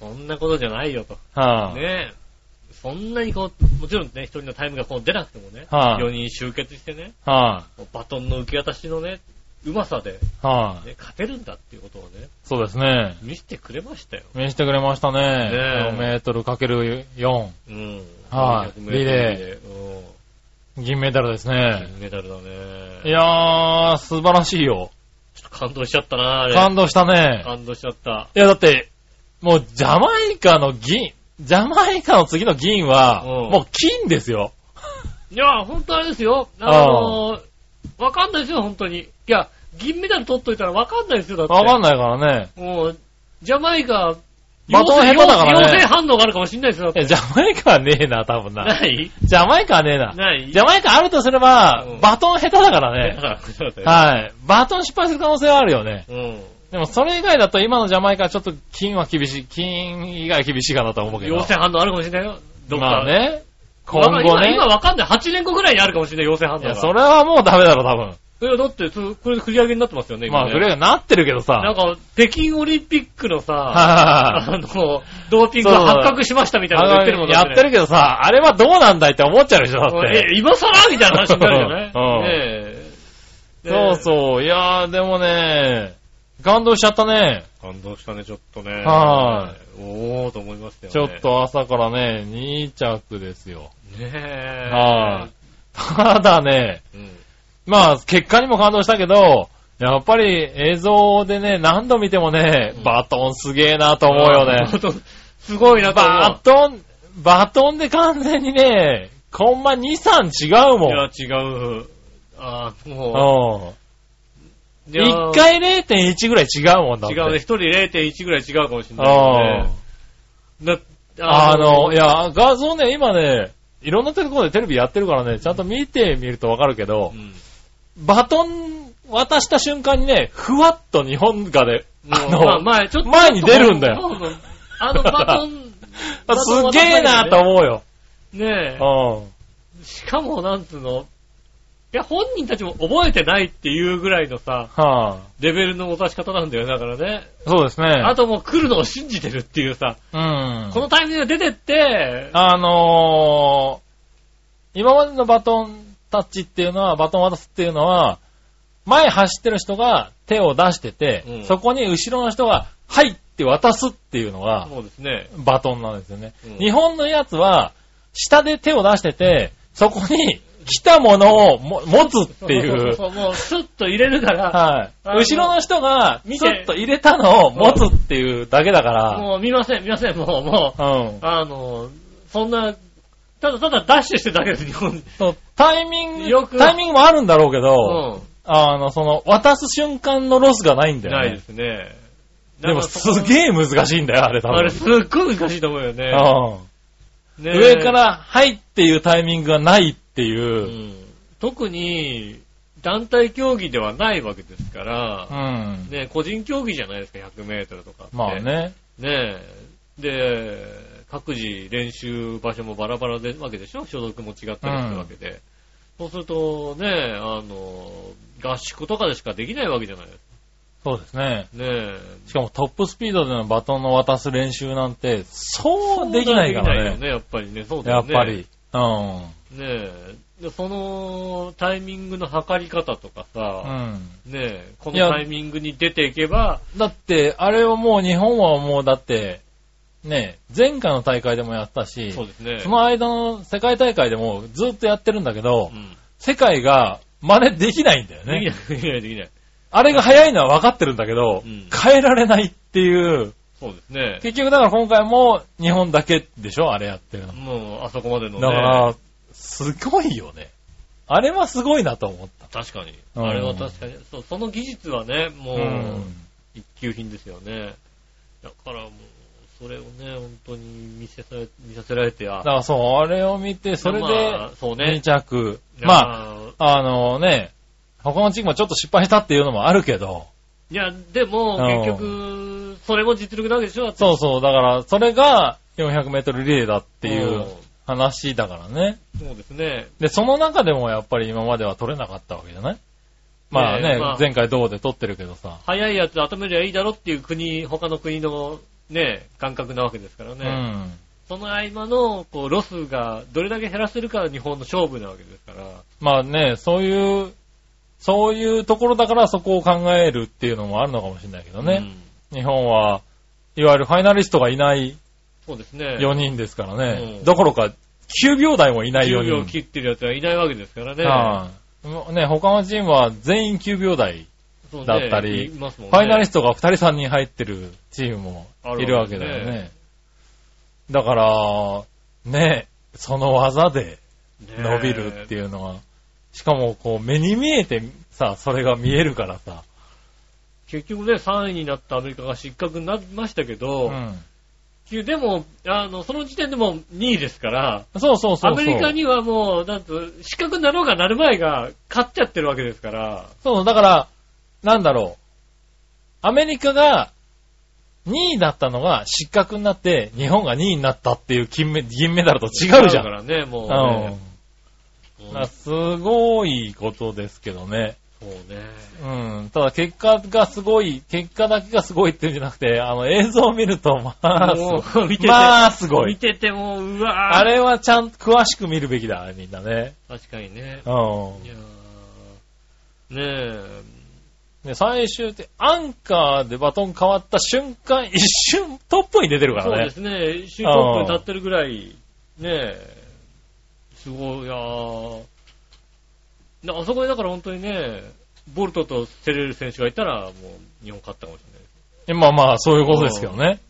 そんなことじゃないよと。い。はい。ねえ。そんなにこう、もちろんね、一人のタイムがこう出なくてもね、はい4人集結してね、はバトンの受け渡しのね、うまさで、い。はい。ね、勝てるんだっていうことをね、そうですね。見せてくれましたよ。見せてくれましたね。ねえ4メートルかける4。うん。はい400リレー。銀メダルですうん。ね。金メダルだね。いやー、素晴らしいよ。ちょっと感動しちゃったな。感動したね。感動しちゃった。いや、だって、もうジャマイカの銀、ジャマイカの次の銀は、うんもう金ですよ。いや、ほんとあれですよ。あのー、わかんないですよ、ほんとに。いや、銀メダル取っといたらわかんないですよ、だって。い。わかんないからね。もう、ジャマイカ、バトン下手だからね陽性反応があるかもしんないですよ。だっていや、ジャマイカはねえな、多分な。ない？ジャマイカはねえな。ない？ジャマイカあるとすれば、うんバトン下手だから ね。はい。バトン失敗する可能性はあるよね。うん。でもそれ以外だと今のジャマイカはちょっと金は厳しい、金以外厳しいかなと思うけど。陽性反応あるかもしれないよ。どっか。まあね。今後ね。今今わかんない。8年後ぐらいにあるかもしれない、陽性反応が。いや、それはもうダメだろ、多分。いや、だって、そこれで繰り上げになってますよね、今まあ、ね。グレーがなってるけどさ。なんか、北京オリンピックのさ、はあの、ドーピングが発覚しましたみたいなこと言ってるもんだやってるけどさ、あれはどうなんだいって思っちゃうでしょ、だって。え、今更みたいな話になるよね。うんねえそうそう。いやー、でもね、感動しちゃったね。感動したね、ちょっとね。。はいおーと思いましたよね。ちょっ。と朝からね、2着ですよ。ねえ。はい。ただね、うん。まあ、結果にも感動したけど、やっぱり映像でね、何度見てもね、うんバトンすげえなと思うよね。すごいなと思う。バトン、バトンで完全にね、コンマ2、3違うもいや、ん。違う。あーもうん。う。いや1回0.1ぐらい違うもんだって。違うね。一人0.1ぐらい違うかもしれないよね。だあの、い、や、画像ね、今ね、いろんなところでテレビやってるからね、ちゃんと見てみるとわかるけどう、んバトン渡した瞬間にね、ふわっと日本がで、あもうまあの、前、ちょっと。前に出るんだよそうそう。あのバトン、すげえなと思うよ。ねえ。うん。しかも、なんつうの、いや、本人たちも覚えてないっていうぐらいのさ、はレベルの渡し方なんだよ、だからね。い。そうですね。あともう来るのを信じてるっていうさ、うん。このタイミングで出てって、あのー、今までのバトンタッチっていうのは、バトン渡すっていうのは、前走ってる人が手を出してて、うんそこに後ろの人が、はいって渡すっていうのが、そうですね。バトンなんですよね。うん日本のやつは、下で手を出してて、そこに来たものをも持つっていそうう。そうそうもうスッと入れるから、はい。あの後ろの人が、見てスッと入れたのを持つっていうだけだから、もう見ません、見ません、もう、もう、うん。あの、そんな、ただただダッシュしてるだけです、日本。そうタイミンよくグ、タイミングもあるんだろうけど、うあの、その、渡す瞬間のロスがないんん。だよね。ないですね。でも、すげえ難しいんだよ、あれ多分。あれすっごい難しいと思うよね。うん。ね上か、ら、はいっていうタイミングがないってういう。ん特に、団体競技ではないわけですからう、ん。ね、個人競技じゃないですか、100メートルとかって。まあ。ね。ねで、各自練習場所もバラバラでわけでしょ？所属も違ったりするわけで。そうするとね、あの、合宿とかでしかできないわけじゃないですか。そうですね。ねえ。しかもトップスピードでのバトンの渡す練習なんて、そうできないからね。できないよね、やっぱりね。そうだよね。やっぱり。うん。ねえ。で、そのタイミングの測り方とかうさ、ん。ねえ、このタイミングに出ていけば、だって、あれはもう日本はもうだって、ね、前回の大会でもやったし、そうですね。その間の世界大会でもずっとやってるんだけどう、ん。世界が真似できないんだよね。できない、できない、できない。あれが早いのは分かってるんだけど、うん変えられないっていう、そうですね。結局だから今回も日本だけでしょあれやってるの。もう、あそこまでのね。だから、すごいよね。あれはすごいなと思った。確かに。うんあれは確かに。そうその技術はね、もう、うん一級品ですよね。だからもう、それをね、本当に見せされ、見させられて、あだからそう、あれを見て、それまであ、そう2ね。着。まあ、あ。あのね、他のチームはちょっと失敗したっていうのもあるけど、いや、でも、うん結局、それも実力なわけでしょそうそう、だから、それが400メートルリレーだっていうんう話だからね。そうですね。で、その中でもやっぱり今までは取れなかったわけじゃない？まあね、まあ前回銅で取ってるけどさ。早いやつ集めりゃいいだろっていう国、他の国のね、感覚なわけですからね。うん。その合間の、こう、ロスがどれだけ減らせるかが日本の勝負なわけですから。まあね、そういう、そういうところだからそこを考えるっていうのもあるのかもしれないけどね。日本は、いわゆるファイナリストがいないうんそうですね。4人ですからね。うんどころか、9秒台もいない4 10秒人。切ってるやつはいないわけですからね。はいもうね、他のチームは全員9秒台。そうねだったりいますもんねファイナリストが2人3人入ってるチームもいるわけだよあるわけね。だから、ね、その技で伸びるっていう。のは、しかもこう目に見えてさ、それが見えるからさ。結局ね、3位になったアメリカが失格になりましたけうど、ん。でも、あの、その時点でも2位ですから、そうそうそう。アメリカにはもう、なんと、失格になろうがなる前が勝っちゃってるわけですから、そう、だから、なんだろう。アメリカが2位だったのが失格になって、日本が2位になったっていう金メ銀メダルと違うじゃん。だからね、もううん。ね。だからすごいことですけどね。そうね。うん。ただ結果がすごい、結果だけがすごいっていうんじゃなくて、あの映像を見ると、まあ、見てて、まあすごい。見てても、うわーあれはちゃんと詳しく見るべきだ、みんなね。確かにね。うんいやーねで、最終って、アンカーでバトン変わった瞬間、一瞬トップに出てるえ。からね。そうですね。一瞬トップに立ってるぐらい、ねえ、すごい、いやーなあそこでだから本当にね、ボルトとセレル選手がいたら、もう日本勝ったかもしまあまあ、そういうことですけどね。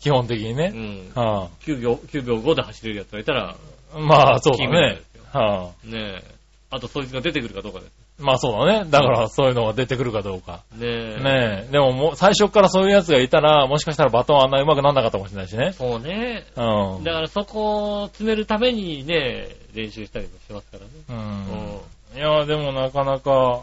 基本的にれない。ね。うん。は9秒、9秒5で走れるやつがいたら、あ、まあ、そうだね。はあ、ねえ。あとそいつが出てくるかどうかです。まあそうだね。だからそういうのが出てくるかどうか。ねえ。ねえ。でももう最初からそういうやつがいたら、もしかしたらバトンあんな上手くなんなかったかもしれないしね。そうね。うん。だからそこを詰めるためにね、練習したりもしてますからね。うん。いや、でもなかなか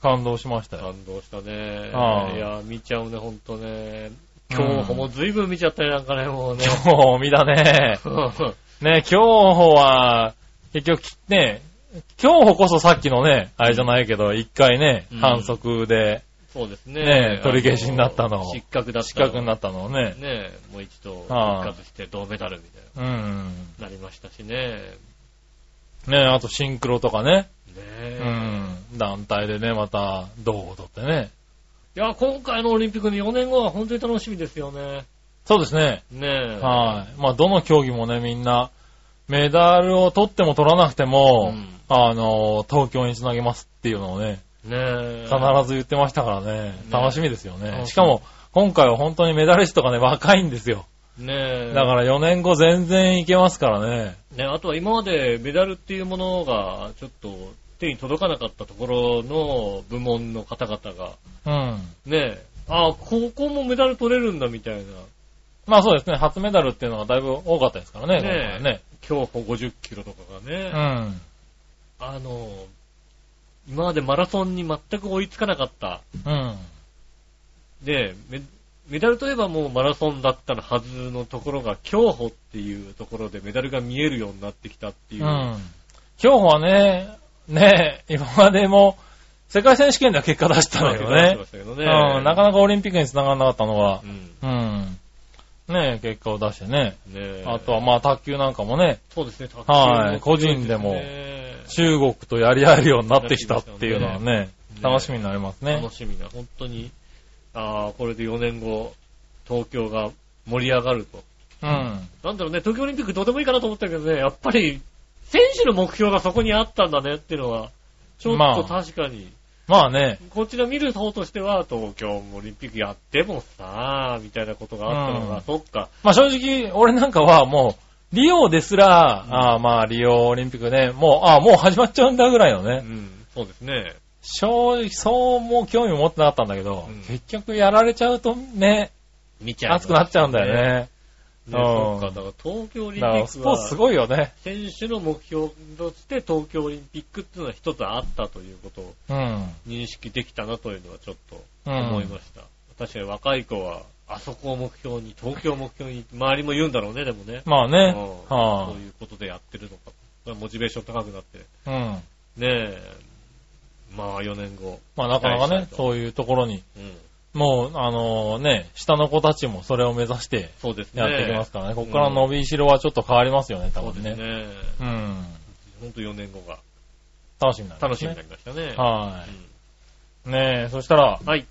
感動しましたよ。感動したね。いや、見ちゃうね、ほんとね。今日も随分見ちゃったね、なんかね、もうね。今日見だね。ね、今日は、結局ね、今日こそさっきのね、あれじゃないけど、一回ねうん、反則でそうですね。ねえ取り消しになったのあ失格だった。失格になったのをね。ねもう一度復活して銅メダルみたいうん。な、なりましたしね。ねあとシンクロとかね。ねうえ。ん。団体でね、また、銅を取ってね。いや、今回のオリンピックの4年後は本当に楽しみですよね。そうですね。ねえ。はい。まあ、どの競技もね、みんな、メダルを取っても取らなくても、うんあの、東京につなげますっていうのをね、ねえ。必ず言ってましたからね、楽しみですよね。しかも、今回は本当にメダリストがね、若いんですよ。ねえ。だから4年後全然いけますからね。ね、あとは今までメダルっていうものがちょっと手に届かなかったところの部門の方々が、うん。ね、あここもメダル取れるんだみたいな、まあそうですね、初メダルっていうのがだいぶ多かったですからね、ねね。競歩50キロとかがね、うん。あの、今までマラソンに全く追いつかなかった。うん。で、メメダルといえばもうマラソンだったはずのところが、競歩っていうところでメダルが見えるようになってきたっていうう。ん。競歩はね、ね、今までも世界選手権では結果出したんだけどねどね。うん、なかなかオリンピックに繋がらなかったのがう、ん。うん。ねえ、結果を出してね。ねえあとはまあ卓球なんかもね、そうですね、卓球はいも個人でもね中国とやり合えるようになってきたっていうのはね、ね楽しみになりますね楽。しみな、本当に、ああ、これで4年後、東京が盛り上がると。うん。なんだろうね、東京オリンピックどうでもいいかなと思ったけどね、やっぱり、選手の目標がそこにあったんだねっていうのは、ちょっとまあ。確かに、まあね、こちら見る方としては、東京オリンピックやってもさ、みたいなことがあったのが、うん。そっか、まあ正直、俺なんかはもう、リオですら、ああまあリオオリンピックね、もう、ああもう始まっちゃうんだぐらいのね、うん、そうですね。正直、そうもう興味持ってなかったんだけど、うん。結局やられちゃうとね、見ちゃう。熱くなっちゃうんだよね。そっか、だから東京オリンピックは、スポーツすごいよね。選手の目標として東京オリンピックっていうのは一つあったということをうん。認識できたなというのはちょっとうん思いました。確かに若い子は、あそこを目標に、東京を目標に、周りも言うんだろうね、でもね。まあね。うんはそういうことでやってるのか。モチベーション高くなって。あ、うん。ねえ。まあ4年後。まあなかなかねそういうところに、うん。もう、あのね、下の子たちもそれを目指してそうですね。やっていきますからね。ここからの伸びしろはちょっと変わりますよね、多そう分ね。ですね。うん。ほんと4年後が楽しみになりますね楽しみにな。りましたね。はうい。ねえ、そしたら、んはい。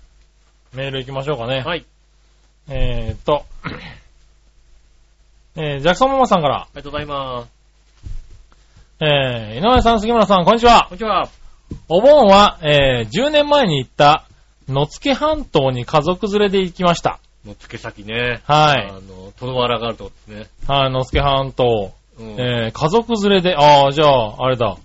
メール行きましょうかね。はい。えーっと、えー、ジャクソンママさんから、ありがとうございます。えー、井上さん、杉村さん、こんにちはこん。にちは。お盆は、えー、10年前に行った、野付半島に家族連れで行きました。の付け先ね。はいあの、トロワラがあるとこですね。はい、野付半島。うん。えー、家族連れで、ああ、じゃあ、あれだ。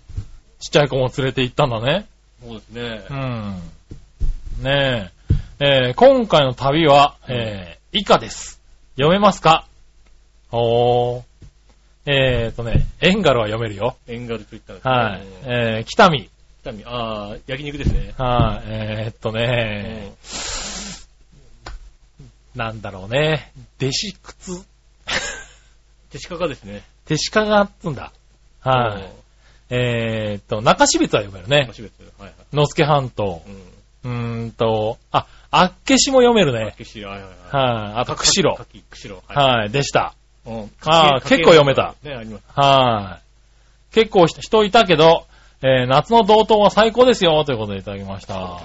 ちっちゃい子も連れて行ったんだね。そうですねう。ん。ねえ。えー、今回の旅は、えー、以下です。読めますか？おー。えーとね、エンガルは読めるよ。エンガルと言ったんですはい。ね。えー、北見。ああ、焼肉ですね。はい。えーっとね、なんだろうね。弟子靴手鹿がですね。手鹿がっつんだ。はい。えーっと、中標津は読めるねい。。別。はいはい。野付半島。うん。うーんと、あ、あっけしも読めるね。けしはいはいはい。はい。あと、釧路か。き、釧路。はい。でした。うん。あー結構読めた。ね、あります。はい。結構人いたけど、えー夏の道東は最高ですよ、ということでいただきました。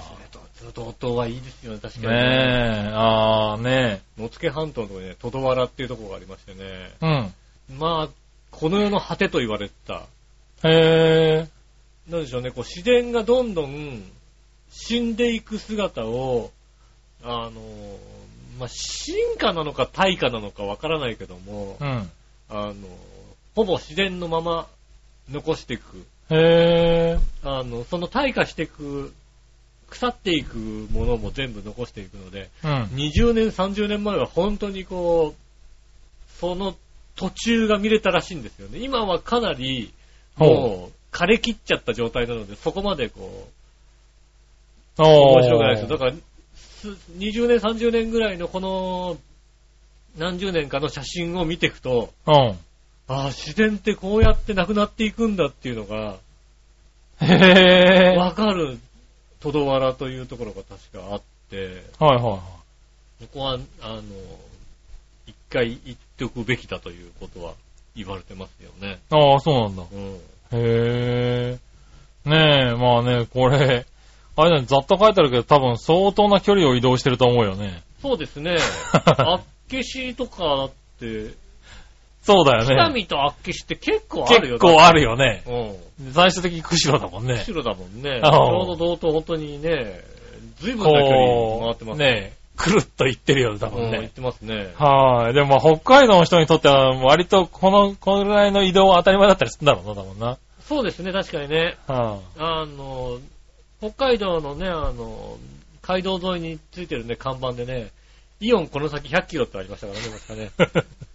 道東はいいですよね、確かに。ねえ、あーね野付半島のところにね、トドワラっていうところがありましてね。え。まあ、この世の果てと言われてた。うん。へー。なんでしょうね、こう自然がどんどん死んでいく姿を、あの、まあ、進化なのか退化なのかわからないけども、うん。あの、ほぼ自然のまま残していく。へあの、その退化していく、腐っていくものも全部残していくので、ー。うん。20年、30年前は本当にこう、その途中が見れたらしいんですよね。今はかなり、もう、枯れ切っちゃった状態なので、そこまでこう。面白くないですよ。だから、す20年、30年ぐらいのこの、何十年かの写真を見ていくと、うん。ああ、自然ってこうやってなくなっていくんだっていうのが、へー。わかる、トドワラというところが確かあって、はいはいはい。ここは、あの、一回言っておくべきだということは言われてますよね。ああ、そうなんだ。うん。へー。ねえ、まあね、これ、あれだね、ざっと書いてあるけど、多分相当な距離を移動してると思うよね。そうですね。あっけしとかって、そうだよね。北見とあっけしって結構あるよ結構あるよね。うん。最終的に釧路だもんね。後ろだもんね。ちああょうど道東本当にね、随分な距離回ってますねくるっと行ってるよね、多うん、行っ分ね。てますね。はい。でもまあ北海道の人にとっては割とこの、このぐらいの移動は当たり前だったりするんだろうな、多分な。そうですね、確かにね。はあの、北海道のね、あの、街道沿いについてるね、看板でね、イオンこの先100キロってありましたからね、確かね。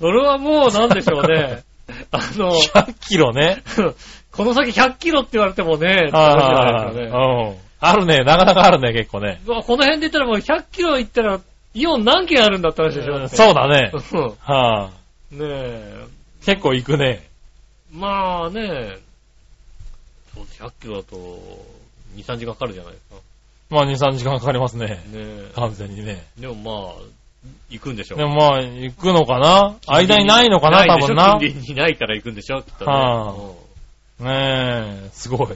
それはもうなんでしょうね。あの、100キロね。この先100キロって言われてもね、って話じゃはいないですかね。うん。あるね、なかなかあるね、結構ね。この辺で言ったらもう100キロ行ったら、イオン何軒あるんだって話でしょ。だってそうだね。うんはねえ。い。結構行くね。まあね、そう100キロだと、2、3時間かかるじゃないですか。まあ2、3時間かかりますね。ねえ。完全にね。でもまあ、行くんでしょう。でもまあ、行くのかな？間にないのかな？多分な。近隣にないから行くんでしょ？きっとね。はあうんねえ、すごい。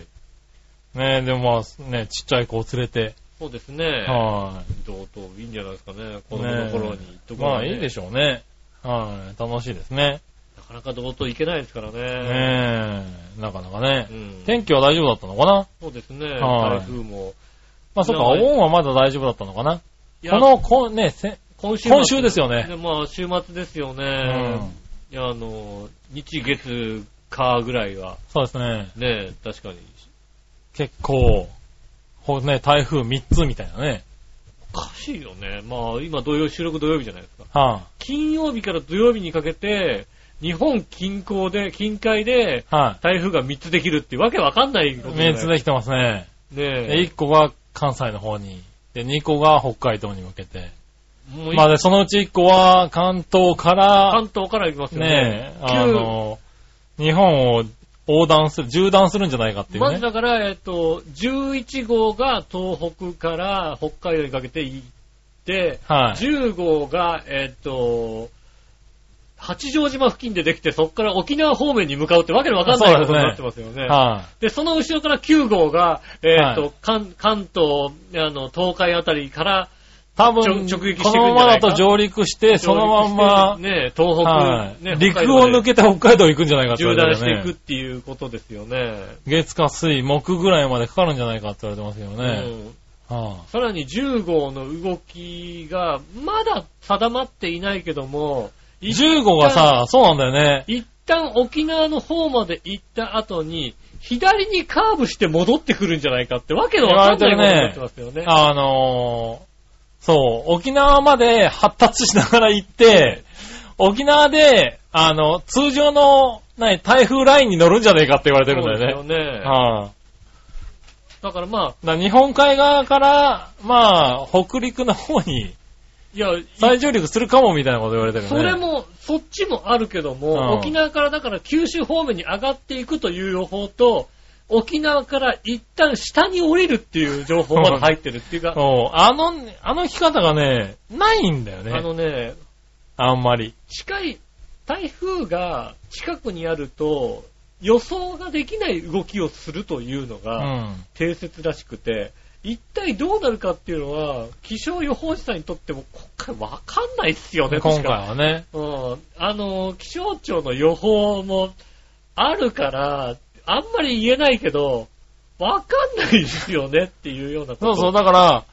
ねえ、でもまあ、ねちっちゃい子を連れて。そうですね。は同等いいんじゃないですかね。子供の頃に行っとい。くねまあいいでしょうね。はい。楽しいですね。なかなか同等行けないですからね。ねえ、なかなかねう。ん。天気は大丈夫だったのかな？そうですね。はい台風も。まあそっか、お盆はまだ大丈夫だったのかな？この、こね、せ今週今週ですよねでまあ、週末ですようね。ん。いや、あの、日月火ぐらいは、そうですね。ね、確かに。結構、ほね、台風3つみたいなね。おかしいよね。まあ、今土曜、収録土曜日じゃないですか。は金曜日から土曜日にかけて、日本近郊で、近海で、台風が3つできるっていうわけわかんないことい。じゃない3つできてますね。ねで、1個が関西の方に。で、2個が北海道に向けて。もうまあで、そのうち1個は関東から、関東から行きますよね。ね、あの、日本を横断する、縦断するんじゃないかっていうまずね。だから、えっと、11号が東北から北海道にかけて行って、はい。10号が、えっと、八丈島付近でできて、そこから沖縄方面に向かうってわけのわかんないことになってますよね。はで、その後ろから9号が、えっと、はい関関東、あの、東海あたりから、い。多分、直撃してくるんじこのままだと上陸して、そのまんま、ね、東北、はいね、陸を抜けて北海道行くんじゃないかって言縦われてね断していくっていうことですよね。月火水木ぐらいまでかかるんじゃないかって言われてますけどね。うんはさらに10号の動きが、まだ定まっていないけども、い、15がさ、そうなんだよね。一旦沖縄の方まで行った後に、左にカーブして戻ってくるんじゃないかってわけのわかんないことになってますよね。あのー、そう、沖縄まで発達しながら行って、沖縄で、あの、通常の、何、台風ラインに乗るんじゃねえかって言われてるんだよね。そうですよね。はい、だからまあ、日本海側から、まあ、北陸の方にいや、い再上陸するかもみたいなこと言われてるね。それも、そっちもあるけども、うん沖縄からだから九州方面に上がっていくという予報と、沖縄から一旦下に降りるっていう情報まで入ってるっていうか、そう、あの、あの引き方がね、ないんだよね。あのね、あんまり。近い、台風が近くにあると、予想ができない動きをするというのうがん。定説らしくて、一体どうなるかっていうのは、気象予報士さんにとっても今回わかんないっすよね、今回はね。うん。あの、気象庁の予報もあるから、あんまり言えないけど、わかんないですよねっていうようなこと。そうそう、だから、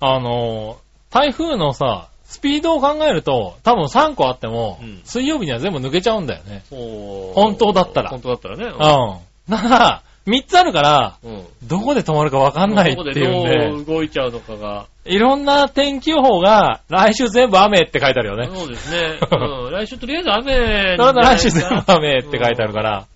あの、台風のさ、スピードを考えると、多分3個あっても、うん水曜日には全部抜けちゃうんだよね。本当だったら本当だったらね。うん。だから、3つあるから、うん。うん。どこで止まるかわかんないっていうんどこでで、どう動いちゃうのかが。いろんな天気予報が、来週全部雨って書いてあるよね。そうですね。うん。来週とりあえず雨それで来週全部雨って書いてあるら。から、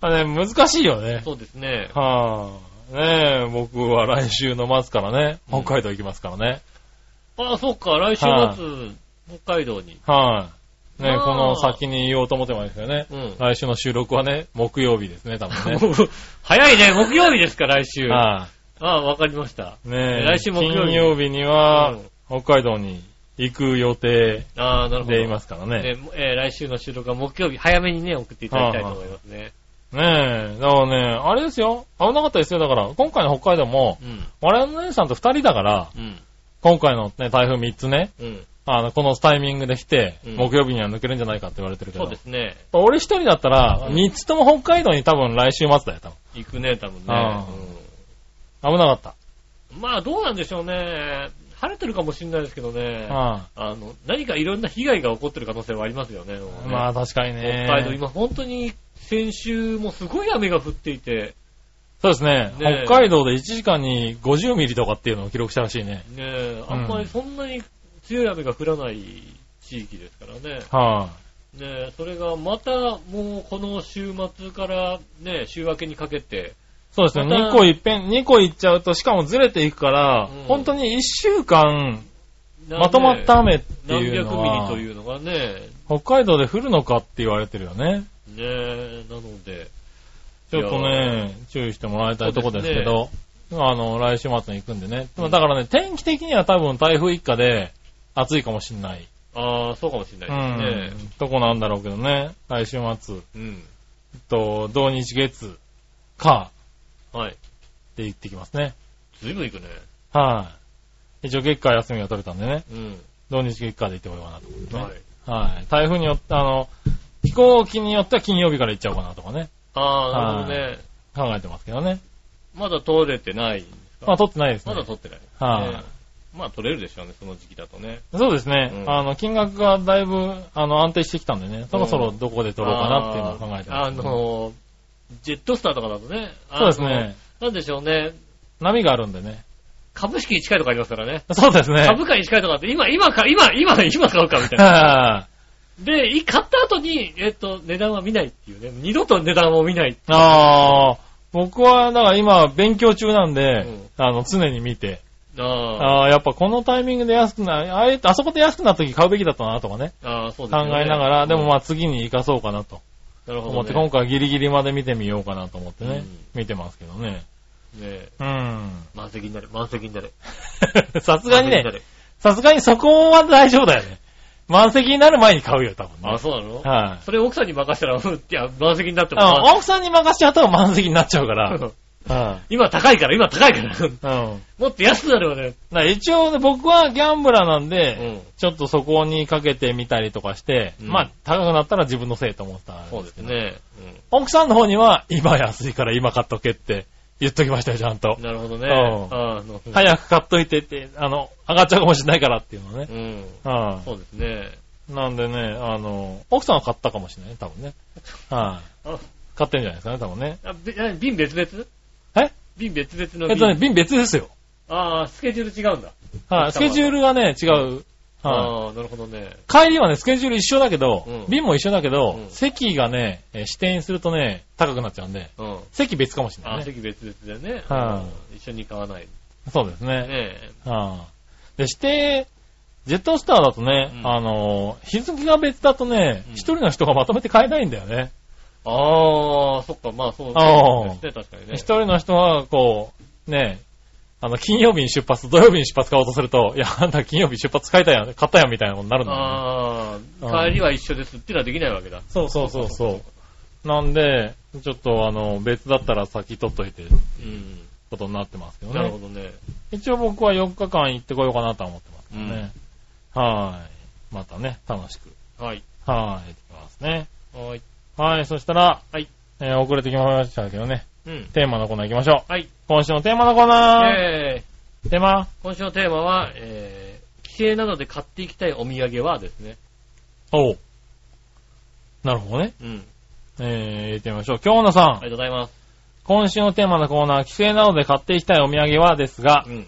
あれ難しいよね。そうですね。はあ、ねえ、僕は来週の末からね、うん北海道行きますからね。ああ、そっか。来週はい末、北海道に。はい、ねまあこの先に言おうと思ってますけどね。うん。来週の収録はね、木曜日ですね、多分ね。早いね。木曜日ですか、来週。あはあ、わかりました。い、ねえ来週木曜日金曜日にはうん、北海道に行く予定。でいますからね。ねえー来週の収録は木曜日、早めにね、送っていただきたいと思いますね。ねえ、だからね、あれですよ。危なかったですよ。だから、今回の北海道も、うん。我々の姉さんと二人だから、うん。今回のね、台風三つね、うん。あの、このタイミングで来て、うん木曜日には抜けるんじゃないかって言われてるけどそうで、すね。俺一人だったら、うん三つとも北海道に多分来週末だよ、多分。行くね、多分あね。危なかった。うんまあ、どうなんでしょうね。晴れてるかもしれないですけどね。ああの、何かいろんな被害が起こってる可能性はありますよね。ねまあ確かにね。北海道、今本当に先週もすごい雨が降っていて、そうですねねえ北海道で1時間に50ミリとかっていうのを記録したらしいね。ねえ、あんまりそんなに強い雨が降らない地域ですからね。はねえ、それがまたもうこの週末からね、週明けにかけて、い、そうですね。また2個いっぺん、2個いっちゃうと、しかもずれていくから、うん本当に1週間なまとまった雨って何いう百ミリというのがね、北海道で降るのかって言われてるよね。ねえ、なので、ちょっとね、注意してもらいたいとこですけど。あの、来週末に行くんでね。だからね、天気的には多分台風一過で暑いかもしんない。ああ、そうかもしれうないですね。ん。とこなんだろうけどね。来週末。うん。と、土日月、か、はい。で行ってきますね。ずいぶん行くね。はい。一応月火休みが取れたんでね。うん。土日月火で行ってこようかなと思ってね。はい。はい。台風によって、あの、飛行機によっては金曜日から行っちゃおうかなとかね。ああ、なるほどね。考えてますけどね。まだ通れてないんですかまあ、取ってないですね。まだ取ってない。はいねまあ取れるでしょうね、その時期だとね。そうですね。うんあの、金額がだいぶ、あの、安定してきたんでね、そろそろどこで取ろうかなっていうのを考えてます、あの、ジェットスターとかだとね。あそうですね。の。なんでしょうね。波があるんでね。株式に近いとこありますからね。そうですね。株価に近いとこあって、今、今か、今、今、今買うかみたいな。は で、い買った後に、えっと、値段は見ないっていうね。二度と値段を見ない。い。ああ、僕は、だから今、勉強中なんで、うんあの、常に見て、ああ。ああ、やっぱこのタイミングで安くな、あえあそこで安くなった時買うべきだったなとかね、ああ、そうです考ね。えながら、でもまあ、あ次に活かそうかなとなるほど、思って、ね。今回ギリギリまで見てみようかなと思ってね、うん見てますけどね。ねうん。満席になる、満席になる。さすがにね満席な、るさすがにそこは大丈夫だよね。満席になる前に買うよ、多分ね。あ、そうなの？はい、それ奥さんに任せたら、うんいや、満席になってもあ奥さんに任せちゃうと満席になっちゃうから。うんは今高いから、今高いから。いうん。もっと安くなるわね。だから一応ね、僕はギャンブラーなんで、うん。ちょっとそこにかけてみたりとかして、うんまあ、高くなったら自分のせいと思ったんそうですけど。ね。奥さんの方には、今安いから今買っとけって言っときましたよ、ちゃんとうん。。なるほどね。うん早く買っといてって、あの、上がっちゃうかもしれないからっていうのね。うん。はそうですね。い。なんでね、あの、奥さんは買ったかもしれないね、多分ね。はい。あ、買ってんじゃないですかね、多分ね。あ瓶別々？え？瓶別々の瓶。えっとね、瓶別ですよ。ああ、スケジュール違うんだ。はい。スケジュールがね、違う。はい。ああ、なるほどね。帰りはね、スケジュール一緒だけど、うん便も一緒だけど、うん席がね、えー指定にするとね、高くなっちゃうんで、うん。席別かもしれなああ、いね。席別々でね。はうん一緒に買わない。そうですね。ねえ。はいで、指定、ジェットスターだとね、うんあのー、日付が別だとねうん、一、人の人がまとめて買えないんだよね。ああ、そっか、まあそうああですね、確かにね一。人の人が、こう、ね、あの、金曜日に出発、土曜日に出発買おうとすると、いや、あんた金曜日出発買いたやん、買ったやんみたいなことになるんだよね。あ帰りは一緒ですっていうのはできないわけだ。そうそうそうそう。なんで、ちょっとあの、別だったら先取っといて、うん。ことになってますけどねなるほ。どね。一応僕は4日間行ってこようかなとは思ってますけどね。はーい。またね、楽しく。はい。はーい、行ってきますね。はい。はい、そしたら、はい。えー遅れてきましたけどね、うん。テーマのコーナー行きましょう。はい。今週のテーマのコーナー。えー、テーマ？今週のテーマは、えー、帰省などで買っていきたいお土産はですね。おう。なるほどね。うん。えー、行ってみましょう。京野さん。ありがとうございます。今週のテーマのコーナー、帰省などで買っていきたいお土産はですがう、ん。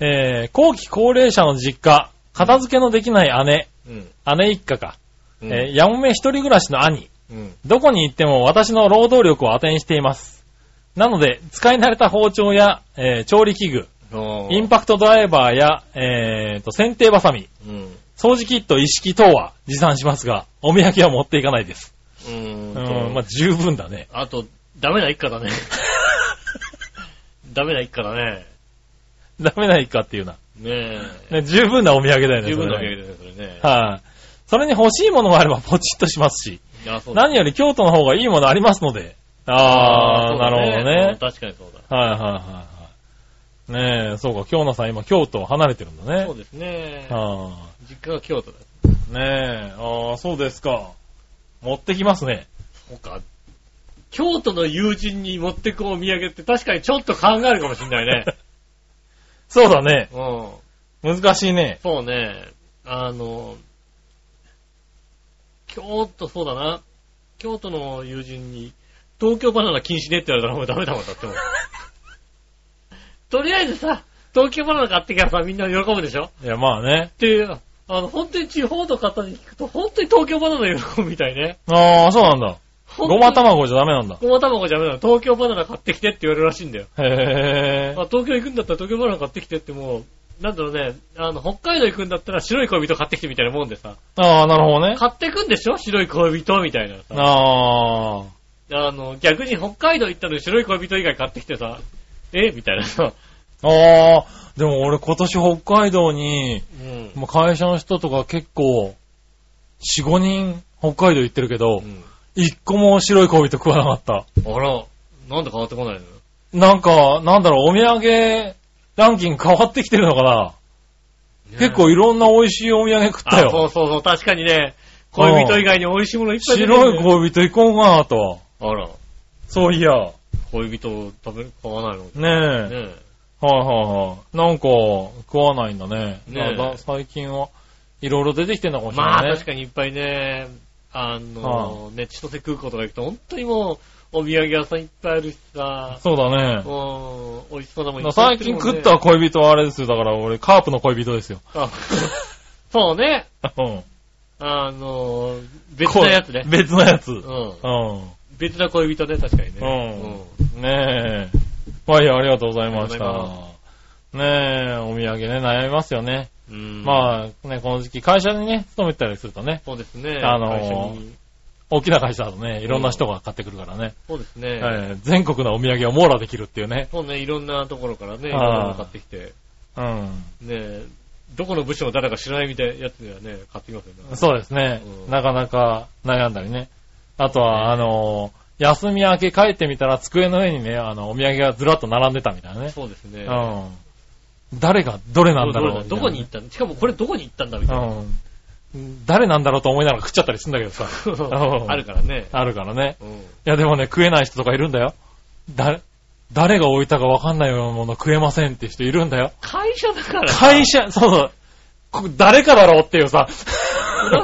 えー、後期高齢者の実家、片付けのできない姉、うん。姉一家か、うん。えー、やもめ一人暮らしの兄、うん。どこに行っても私の労働力を当てにしています。なので、使い慣れた包丁や、えー調理器具、インパクトドライバーや、えーと、剪定バサミ、うん。掃除キット一式等は持参しますが、お土産は持っていかないです。ううん、ん。まあ、十分だね。あと、ダメな一家だね。ダメな一家だね。ダメな一家っていうな。ねね、十分なお土産だよえ。ね。十分なお土産ですね、それね。はい、それに欲しいものがあればポチッとしますし、何より京都の方がいいものありますので。あー、そうだなるほどねうん。確かにそうだ。はいはいはいはい。ねえ、そうか、京野さん今京都を離れてるんだね。そうですね。は実家が京都だ。あ、ねえ、ああ、そうですか。持ってきますね。そうか。京都の友人に持ってくお土産って確かにちょっと考えるかもしんないね。そうだね。うん。難しいね。そうね。あの、京都、そうだな。京都の友人に、東京バナナ禁止ねって言われたらもうダメだもんだってもう。とりあえずさ、東京バナナ買ってきたらさ、みんな喜ぶでしょ？いや、まあね。っていう、あの、本当に地方の方に聞くと、本当に東京バナナ喜ぶみたいね。ああ、そうなんだ。ごま卵じゃダメなんだ。ごま卵じゃダメなの。東京バナナ買ってきてって言われるらしいんだよ。へえ。あ、東京行くんだったら東京バナナ買ってきてってもう、なんだろうね、あの、北海道行くんだったら白い恋人買ってきてみたいなもんでさ、ああ、なるほどね。買ってくんでしょ？白い恋人みたいなさ。ああ。あの、逆に北海道行ったのに白い恋人以外買ってきてさ、え？みたいなさ。ああ、でも俺今年北海道に、うん。もう会社の人とか結構、4、5人北海道行ってるけどう、ん一個も白い恋人食わなかった。あら、なんで変わってこないの？なんか、なんだろう、お土産ランキング変わってきてるのかな、結構いろんな美味しいお土産食ったあ、そよ。うそうそう、確かにね、恋人以外に美味しいものいっぱい出てる白ねい恋人行こうかなと。あら、そういや。ね恋人を食べ、買わないの？え。ねえ。はいはいはい。なんか、食わないんだね。ねえなんか最近はいろいろ出てきてんのかもしれまあないね。確かにいっぱいね、あの、ね、千歳空港とか行くと本当にもう、お土産屋さんいっぱいあるしさ、そうだね。うん、美味しそうなもんいっぱい売最近食った恋人はあれですよ。だから俺、カープの恋人ですよ。あ そうね。うん。あの、別なやつね。別のやつ。うん。うん。別な恋人ね、確かにうね。ん。ねえ。はい、ありがとうございました。ねえ、お土産ね、悩みますよね。うん。うん。まあ、ね、この時期、会社にね、勤めてたりするとね、そうですね。あの大きな会社だとね、いろんな人が買ってくるからね、そうですね。えー全国のお土産を網羅できるっていうね。そうね、いろんなところからね、いろんなの買ってきて、うん。ね、どこの部署の誰か知らないみたいなやつにはね、買ってきますよね。そうですね。うんなかなか悩んだりね。あとは、あのー休み明け帰ってみたら机の上にね、あの、お土産がずらっと並んでたみたいなね。そうですね。うん。誰がどれなんだろうどどこに行ったんしかもこれどこに行ったんだみたいな。うん。誰なんだろうと思いながら食っちゃったりするんだけどさ。う んあるからね。あるからね。うん。いやでもね、食えない人とかいるんだよ。だ、誰が置いたかわかんないようなもの食えませんって人いるんだよ。会社だから。会社、そうそう。こ誰かだろうっていうさ。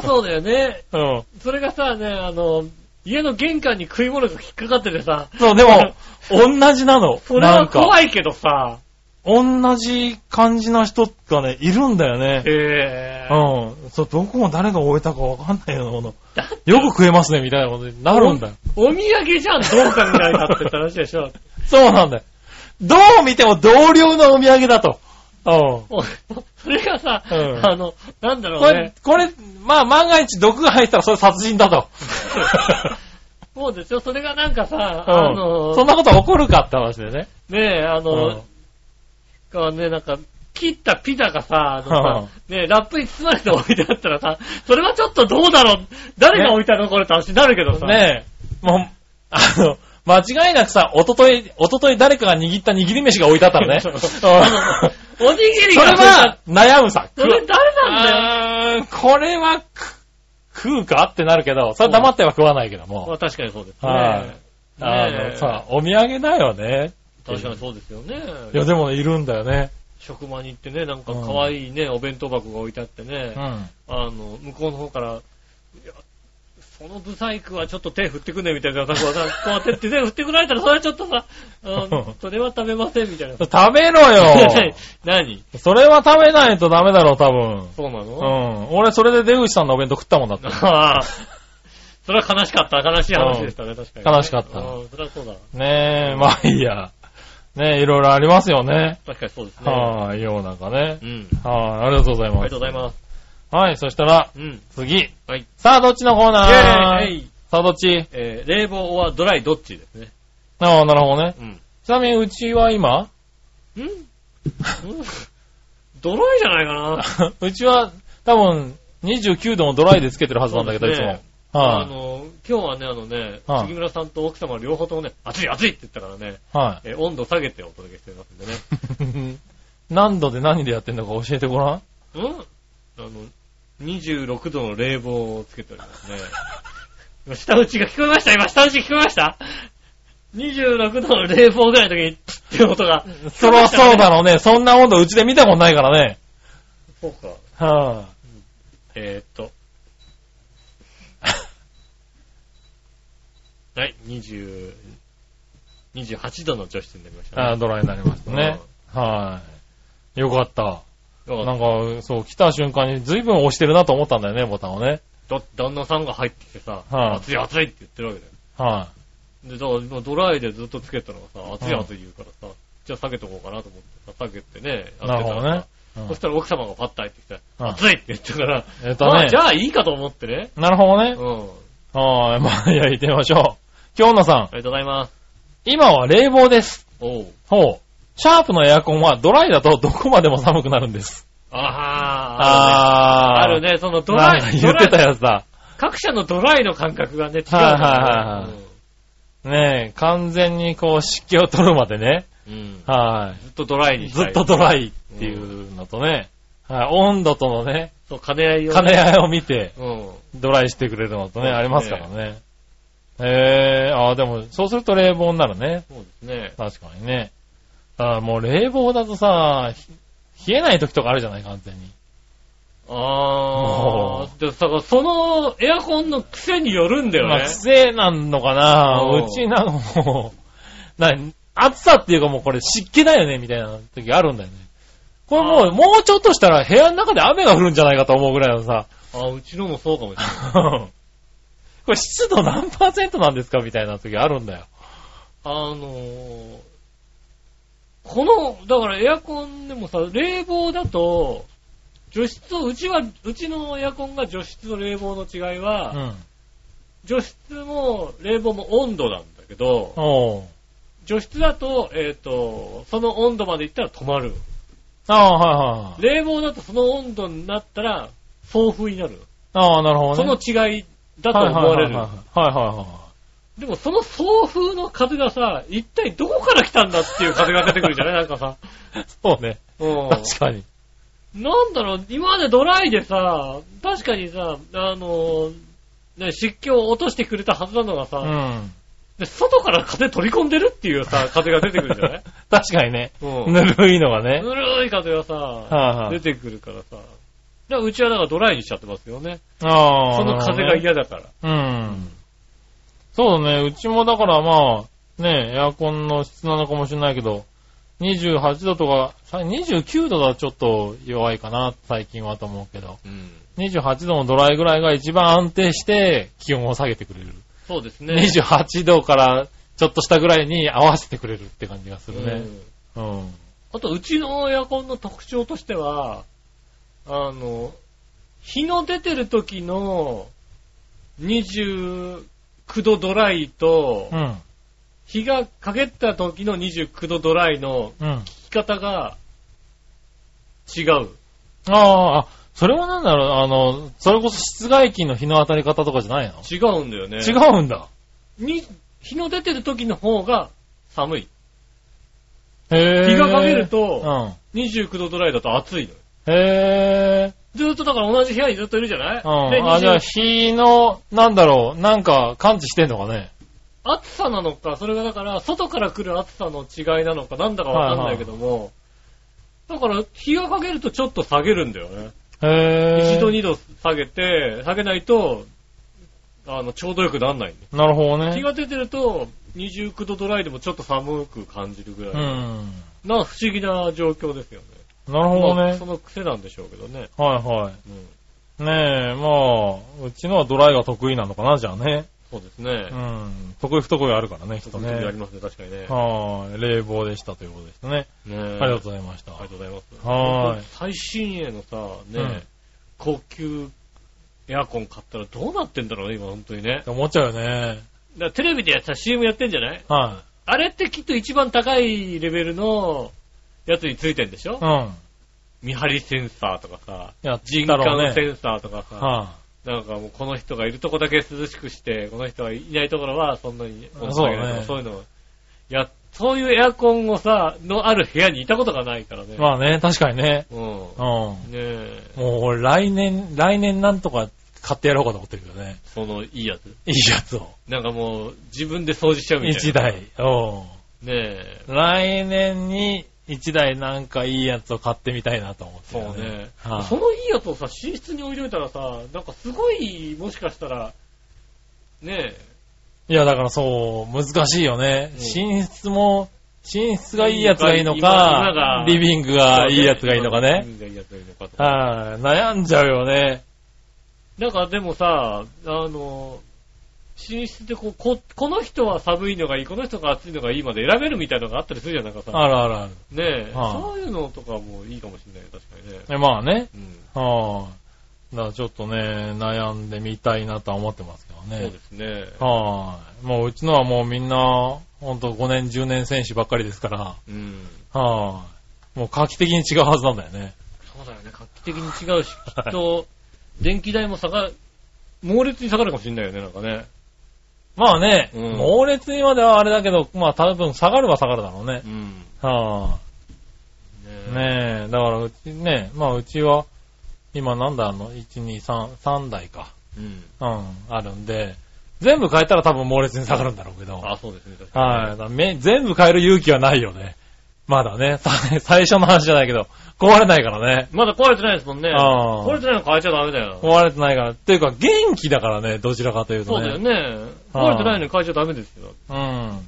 そうだよね。うん。それがさ、ね、あの、家の玄関に食い物が引っかかっててさ、そう、でも、同じなの。それは怖いけどさ、同じ感じな人がね、いるんだよね。へぇうん。そう、どこも誰が置いたかわかんないようなもの。よく食えますね、みたいなことになるんだよ。お土産じゃん、どう考えたって話でしょ。そうなんだよ。どう見ても同僚のお土産だと。うん。それがさ、うんあの、なんだろこれうね。、これ、まあ万が一毒が入ったらそれ殺人だと。そうですよ、それがなんかさ、うんあの、そんなこと起こるかって話でね。ねえ、あうんの、がね、なんか、切ったピザがさ、あのさねえ、ラップに包まれて置いてあったらさ、それはちょっとどうだろう？誰が置いたのこれって話になるけどさ。ねえ、もう、あの、間違いなくさ、おととい、おととい誰かが握った握り飯が置いてあったらね。おにぎりそれがは、悩むさ。それ誰なんだよ。これは、く食うかってなるけど、それは黙っては食わないけども。まあ確かにそうですはいね。あのさ、お土産だよね。確かにそうですよね。いや、でもね、いるんだよね。職場に行ってね、なんか可愛いね、お弁当箱が置いてあってね、うん。あの、向こうの方から、いや、そのブサイクはちょっと手振ってくんねみたいなさ、こうさ、こうやって手振ってくられたら、それはちょっとさ、うん それは食べませんみたいな。食べろよ 何？それは食べないとダメだろ、多分。そうなうのん。俺、それで出口さんのお弁当食ったもんだって。ああ。それは悲しかった。悲しい話でしたね、確かにね。悲しかったうん、それはそうだ。ねえ、まあいいや。ねえ、いろいろありますよね。確かにそうですね。はい、世の中ねう。ん。はい、ありがとうございます。ありがとうございます。はい、そしたら、うん。次。はい。さあ、どっちのコーナー？イェーイさあ、どっち？えー、冷房はドライどっちですね。ああ、なるほどね。うん。ちなみに、うちは今？ん？うんドライじゃないかな。うちは、多分、29度のドライでつけてるはずなんだけど、いつもはい、の、今日はね、あのね、はい杉村さんと奥様両方ともね、暑い暑いって言ったからね、はえー温度下げてお届けしてますんでね。い。何度で何でやってんのか教えてごらん。うん？あの、26度の冷房をつけておりますね。今、下打ちが聞こえました？今、下打ち聞こえました ?26 度の冷房ぐらいの時に、って音が。そらそうだろうね。そんな温度うちで見たことないからね。そうか。はえー、っと。はい、20、28度の除湿になりましい、たね。ああ、ドライになりましたね。はい。よかった。だなんか、そう、来た瞬間に随分押してるなと思ったんだよね、ボタンをね。だ旦那さんが入ってきてさ、はい暑い暑いって言ってるわけだよ。はで、だから今ドライでずっとつけたのがさ、暑い暑い言うからさ、じゃあ下げとこうかなと思ってさ、下げてね、なるほどね。うんそしたら奥様がパッと入ってきて、うん暑いって言ったから、えっとねまあじ。ゃあいいかと思ってね。なるほどね。うん。はい。まあ、いや、行ってみましょう。京野さん。ありがとうございます。今は冷房です。おう。ほう。シャープのエアコンはドライだと どこまでも寒くなるんです。ああ、ああるね。あるね。そのドライ、か言ってたやつだ。各社のドライの感覚がね、違うかはいはいはいねえ、完全にこう湿気を取るまでね。ね。うん。はずっとドライい。にしたい。ずっとドライっていうのとね。はい。温度とのね、そう、兼ね合いをね。兼ね合いを見て、うん。ドライしてくれるのとねありますからね。へえ、ああ、でも、そうすると冷房になるね。そうですね。確かにね。ああ、もう冷房だとさ、ひ冷えない時とかあるじゃない、完全に。あもあ。で、だからそのエアコンの癖によるんだよまあ、ね。癖なんのかなうちなんかもう、な暑さっていうかもうこれ湿気だよね、みたいな時あるんだよね。これもう、もうちょっとしたら部屋の中で雨が降るんじゃないかと思うぐらいのさ、あ、うちのもそうかもしれない。これ湿度何パーセントなんですかみたいな時あるんだよ。あのー、この、だからエアコンでもさ、冷房だと、除湿を、うちは、うちのエアコンが除湿と冷房の違いは、うん。除湿も冷房も温度なんだけど、除湿だと、えっ、と、その温度までいったら止まる。ああ、はいはいはい。冷房だとその温度になったら、送風になる。ああ、なるほどそね。の違いだと思われる。はいはいはいでもその送風の風がさ、一体どこから来たんだっていう風が出てくるじゃない？なんかさ。そうね。うん。確かに。なんだろう、今までドライでさ、確かにさ、あの、ね、湿気を落としてくれたはずなのがさ、うん。で外から風取り込んでるっていうさ、風が出てくるじゃない？確かにね。うん。ぬるいのがね。ぬるい風がさ、はいはい出てくるからさ。だからうちはだからドライにしちゃってますよね。ああ。その風が嫌だから。うん。そうだね。うちもだからまあ、ね、エアコンの質なのかもしれないけど、28度とか、さ29度だとちょっと弱いかな、最近はと思うけど。うん。28度のドライぐらいが一番安定して気温を下げてくれる。そうですね。28度からちょっとしたぐらいに合わせてくれるって感じがするね。うんうん。あと、うちのエアコンの特徴としては、あの、日の出てる時の29度ドライと、うん。日が陰った時の29度ドライのうん。効き方が違う。ああ、あ、それはなんだろう、あの、それこそ室外機の日の当たり方とかじゃないの？違うんだよね。違うんだ。に、日の出てる時の方が寒い。へえ。日が陰るうと、ん。29度ドライだと暑いのよ。へえ。ずーっとだから同じ部屋にずっといるじゃない、うん。で、あ、じゃあ、20日の、なんだろう、なんか感知してんのかね？暑さなのか、それがだから、外から来る暑さの違いなのか、なんだかわかんないけども、だから、日が陰るとちょっと下げるんだよね。へえ。1度2度下げて、下げないと、あの、ちょうどよくなんないんで。なるほどね。日が出てると、29度ドライでもちょっと寒く感じるぐらい。うん。な、不思議な状況ですよね。なるほどねまあそ。の癖なんでしょうけどね。はいはうん。い。ねえ、まあ、うちのはドライが得意なのかな、じゃあね。そうですねう。ん。得意不得意あるからね、きっとね。ありますね、確かにね。はい。冷房でしたということでしたね。ねありがとうございました。ありがとうございます。はーい最新鋭のさ、ね、うん高級エアコン買ったらどうなってんだろうね、今本当にね。思っちゃうよね。だテレビでやった CM やってんじゃない？はあれってきっと一番高いレベルのやつについてんでしょ？い。うん。見張りセンサーとかさ、やっ人。感センサーとかさ、はなんかもうこの人がいるとこだけ涼しくして、この人がいないところはそんなにあそうだねそういうのをや、そういうエアコンをさ、のある部屋にいたことがないからね。い。まあね、確かにね。うん。うん。ねえ、もう俺来年、来年なんとか買ってやろうかと思ってるけどね。そのいいやつ？いいやつを。なんかもう自分で掃除しちゃうみたいな。一。台。うん。ねえ。来年に一台なんかいいやつを買ってみたいなと思ってそうね。はいそのいいやつをさ、寝室に置いといたらさ、なんかすごい、もしかしたら、ねいや、だからそう、難しいよね。うん寝室も、寝室がいいやつがいいのかが、リビングえ。がいいやつがいいのかリね。はい、悩んじゃうよね。なんかでもさ、あの、寝室でこうこ、この人は寒いのがいい、この人が暑いのがいいまで選べるみたいなのがあったりするじゃん、なんかさ。あるあるある。ねえ、はいそういうのとかもいいかもしれない、確かにね。えまあね。うん。はい、だからちょっとね、悩んでみたいなとは思ってますけどねそうで。すね。はい、もううちのはもうみんな、ほんと5年、10年選手ばっかりですから。うん。はぁ、もう画期的に違うはずなんだよね。そうだよね。画期的に違うし、きっと、電気代も下が、猛烈に下がるかもしれないよね、なんかね。まあね、うん猛烈にまではあれだけど、まあ多分下がるは下がるだろうねう。ん。はぁ、ねえ、だからうちね、まあうちは、今なんだあの、1、2、3、3台か。うん。うん、あるんで、全部変えたら多分猛烈に下がるんだろうけど。あ、そうですね。はい。だからめ全部変える勇気はないよね。まだね。さ 最初の話じゃないけど、壊れないからね。まだ壊れてないですもんね。あー壊れてないの変えちゃダメだよ。壊れてないから。っていうか、元気だからね、どちらかというとね。そうだよね。あー壊れてないのに変えちゃダメですよ。うん。うん。